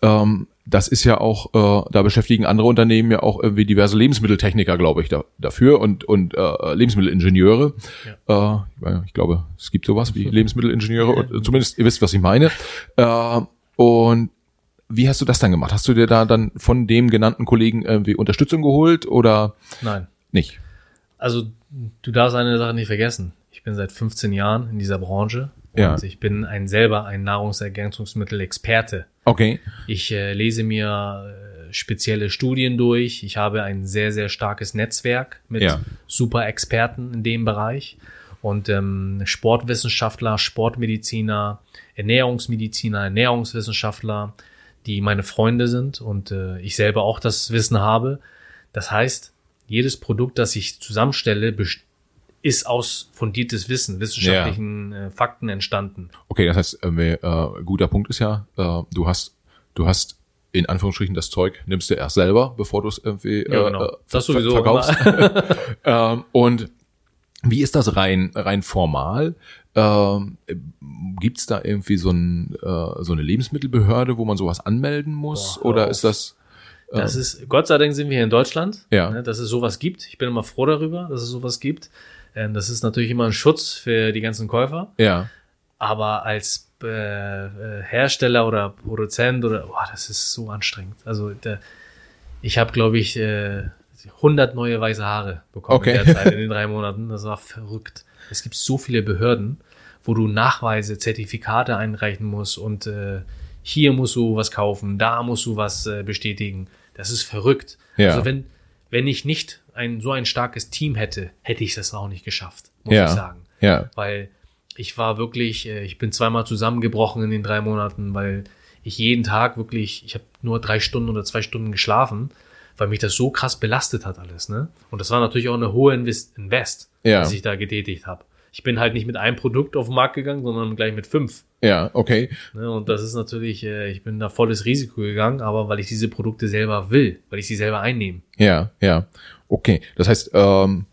Ähm, das ist ja auch, äh, da beschäftigen andere Unternehmen ja auch irgendwie diverse Lebensmitteltechniker, glaube ich, da, dafür und, und äh, Lebensmittelingenieure. Äh, ich glaube, es gibt sowas wie Lebensmittelingenieure, und, zumindest ihr wisst, was ich meine. Äh, und wie hast du das dann gemacht? Hast du dir da dann von dem genannten Kollegen irgendwie Unterstützung geholt oder Nein. nicht? Also, du darfst eine Sache nicht vergessen. Ich bin seit 15 Jahren in dieser Branche und Ja. ich bin ein selber ein Nahrungsergänzungsmittel-Experte. Okay. Ich äh, lese mir äh, spezielle Studien durch. Ich habe ein sehr, sehr starkes Netzwerk mit Ja. super Experten in dem Bereich. Und ähm, Sportwissenschaftler, Sportmediziner, Ernährungsmediziner, Ernährungswissenschaftler, die meine Freunde sind und äh, ich selber auch das Wissen habe. Das heißt, jedes Produkt, das ich zusammenstelle, ist aus fundiertes Wissen, wissenschaftlichen äh, Fakten entstanden. Okay, das heißt, äh, äh, guter Punkt ist ja, äh, du hast, du hast in Anführungsstrichen das Zeug, nimmst du erst selber, bevor du es irgendwie äh, Ja, genau. äh, Das sowieso verkaufst. ähm, und wie ist das rein, rein formal? Ähm, Gibt es da irgendwie so, ein, äh, so eine Lebensmittelbehörde, wo man sowas anmelden muss? Boah, Oder auf. ist das Das ist, Gott sei Dank sind wir hier in Deutschland, Ja. ne, dass es sowas gibt. Ich bin immer froh darüber, dass es sowas gibt. Ähm, das ist natürlich immer ein Schutz für die ganzen Käufer. ja, Aber als äh, äh, Hersteller oder Produzent oder, boah, das ist so anstrengend. Also der, ich habe, glaube ich, äh, 100 neue weiße Haare bekommen Okay. in der Zeit, in den drei Monaten. Das war verrückt. Es gibt so viele Behörden, wo du Nachweise, Zertifikate einreichen musst und äh, hier musst du was kaufen, da musst du was äh, bestätigen. Das ist verrückt. Ja. Also wenn, wenn ich nicht ein, so ein starkes Team hätte, hätte ich das auch nicht geschafft, muss Ja. ich sagen ja, weil ich war wirklich, äh, ich bin zweimal zusammengebrochen in den drei Monaten, weil ich jeden Tag wirklich, ich habe nur drei Stunden oder zwei Stunden geschlafen, weil mich das so krass belastet hat alles, ne? Und das war natürlich auch eine hohe Invest, Invest Ja. was ich da getätigt habe. Ich bin halt nicht mit einem Produkt auf den Markt gegangen, sondern gleich mit fünf. ja, okay. Ne? Und das ist natürlich, äh, ich bin da volles Risiko gegangen, aber weil ich diese Produkte selber will, weil ich sie selber einnehme. Ja, ja. Okay. Das heißt, ähm,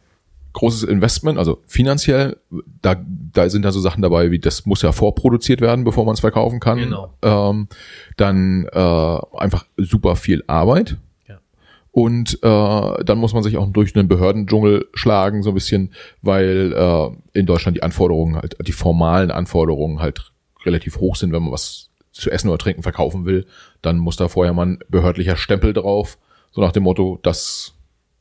großes Investment, also finanziell, da, da sind da so Sachen dabei, wie das muss ja vorproduziert werden, bevor man es verkaufen kann. Genau. Ähm, dann äh, einfach super viel Arbeit. Und äh, dann muss man sich auch durch einen Behördendschungel schlagen, so ein bisschen, weil äh, in Deutschland die Anforderungen halt, die formalen Anforderungen halt relativ hoch sind, wenn man was zu essen oder trinken verkaufen will, dann muss da vorher mal ein behördlicher Stempel drauf, so nach dem Motto, dass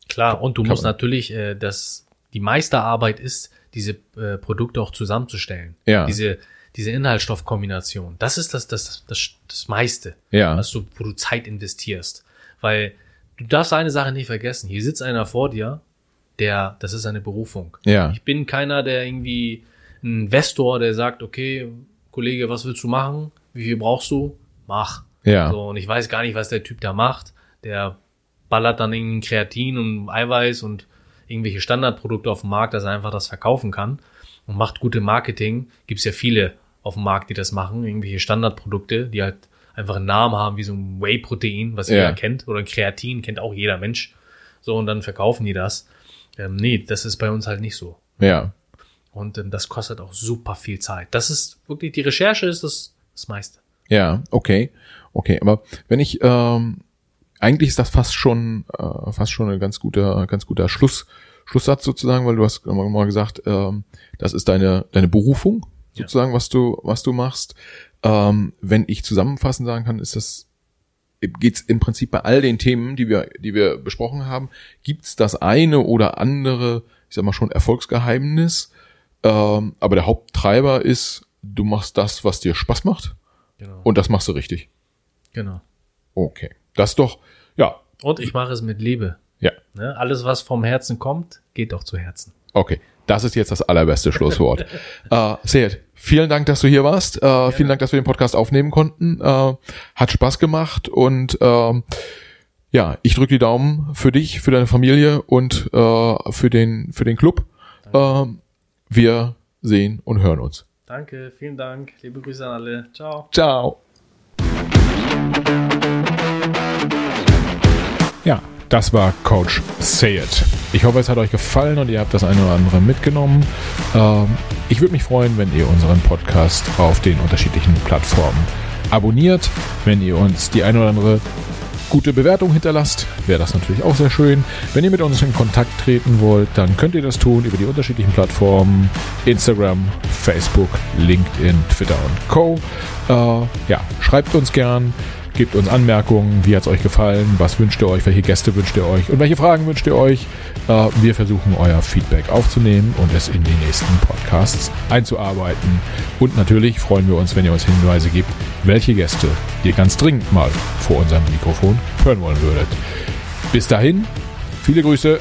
Klar, und du musst natürlich, äh, dass die Meisterarbeit ist, diese äh, Produkte auch zusammenzustellen. Ja. Diese, diese Inhaltsstoffkombination. Das ist das, das, das, das meiste, Ja. was du, wo du Zeit investierst. Weil du darfst eine Sache nicht vergessen. Hier sitzt einer vor dir, der, das ist eine Berufung. Ja. Ich bin keiner, der irgendwie ein Investor, der sagt, okay, Kollege, was willst du machen? Wie viel brauchst du? Mach. Ja. So, und ich weiß gar nicht, was der Typ da macht. Der ballert dann irgendein Kreatin und Eiweiß und irgendwelche Standardprodukte auf dem Markt, dass er einfach das verkaufen kann und macht gute Marketing. Gibt's ja viele auf dem Markt, die das machen, irgendwelche Standardprodukte, die halt einfach einen Namen haben, wie so ein Whey-Protein, was Ja. jeder kennt, oder ein Kreatin, kennt auch jeder Mensch. So, und dann verkaufen die das. Ähm, nee, das ist bei uns halt nicht so. Ja. Und ähm, das kostet auch super viel Zeit. Das ist wirklich, die Recherche ist das, das meiste. Ja, okay. Okay, aber wenn ich, ähm, eigentlich ist das fast schon, äh, fast schon ein ganz guter, ganz guter Schluss, Schlusssatz sozusagen, weil du hast mal gesagt, ähm, das ist deine, deine Berufung Ja. sozusagen, was du, was du machst. Ähm, wenn ich zusammenfassend sagen kann, ist das, geht's im Prinzip bei all den Themen, die wir, die wir besprochen haben, gibt's das eine oder andere, ich sag mal schon Erfolgsgeheimnis, ähm, aber der Haupttreiber ist, du machst das, was dir Spaß macht Genau. und das machst du richtig. genau. Okay. Das ist doch, ja, Und ich mache es mit Liebe. ja, Ne? Alles, was vom Herzen kommt, geht auch zu Herzen. okay. Das ist jetzt das allerbeste Schlusswort. äh, Seyed, vielen Dank, dass du hier warst. Äh, vielen Dank, dass wir den Podcast aufnehmen konnten. Äh, hat Spaß gemacht und ähm, ja, ich drücke die Daumen für dich, für deine Familie und äh, für den für den Club. Ähm, wir sehen und hören uns. Danke, vielen Dank. Liebe Grüße an alle. Ciao. Ciao. Ja, das war Coach Say It. Ich hoffe, es hat euch gefallen und ihr habt das eine oder andere mitgenommen. Ähm, ich würde mich freuen, wenn ihr unseren Podcast auf den unterschiedlichen Plattformen abonniert. Wenn ihr uns die eine oder andere gute Bewertung hinterlasst, wäre das natürlich auch sehr schön. Wenn ihr mit uns in Kontakt treten wollt, dann könnt ihr das tun über die unterschiedlichen Plattformen Instagram, Facebook, LinkedIn, Twitter und Co. Äh, ja, schreibt uns gern, Gebt uns Anmerkungen, wie hat es euch gefallen, was wünscht ihr euch, welche Gäste wünscht ihr euch und welche Fragen wünscht ihr euch. Äh, wir versuchen euer Feedback aufzunehmen und es in die nächsten Podcasts einzuarbeiten. Und natürlich freuen wir uns, wenn ihr uns Hinweise gebt, welche Gäste ihr ganz dringend mal vor unserem Mikrofon hören wollen würdet. Bis dahin, viele Grüße.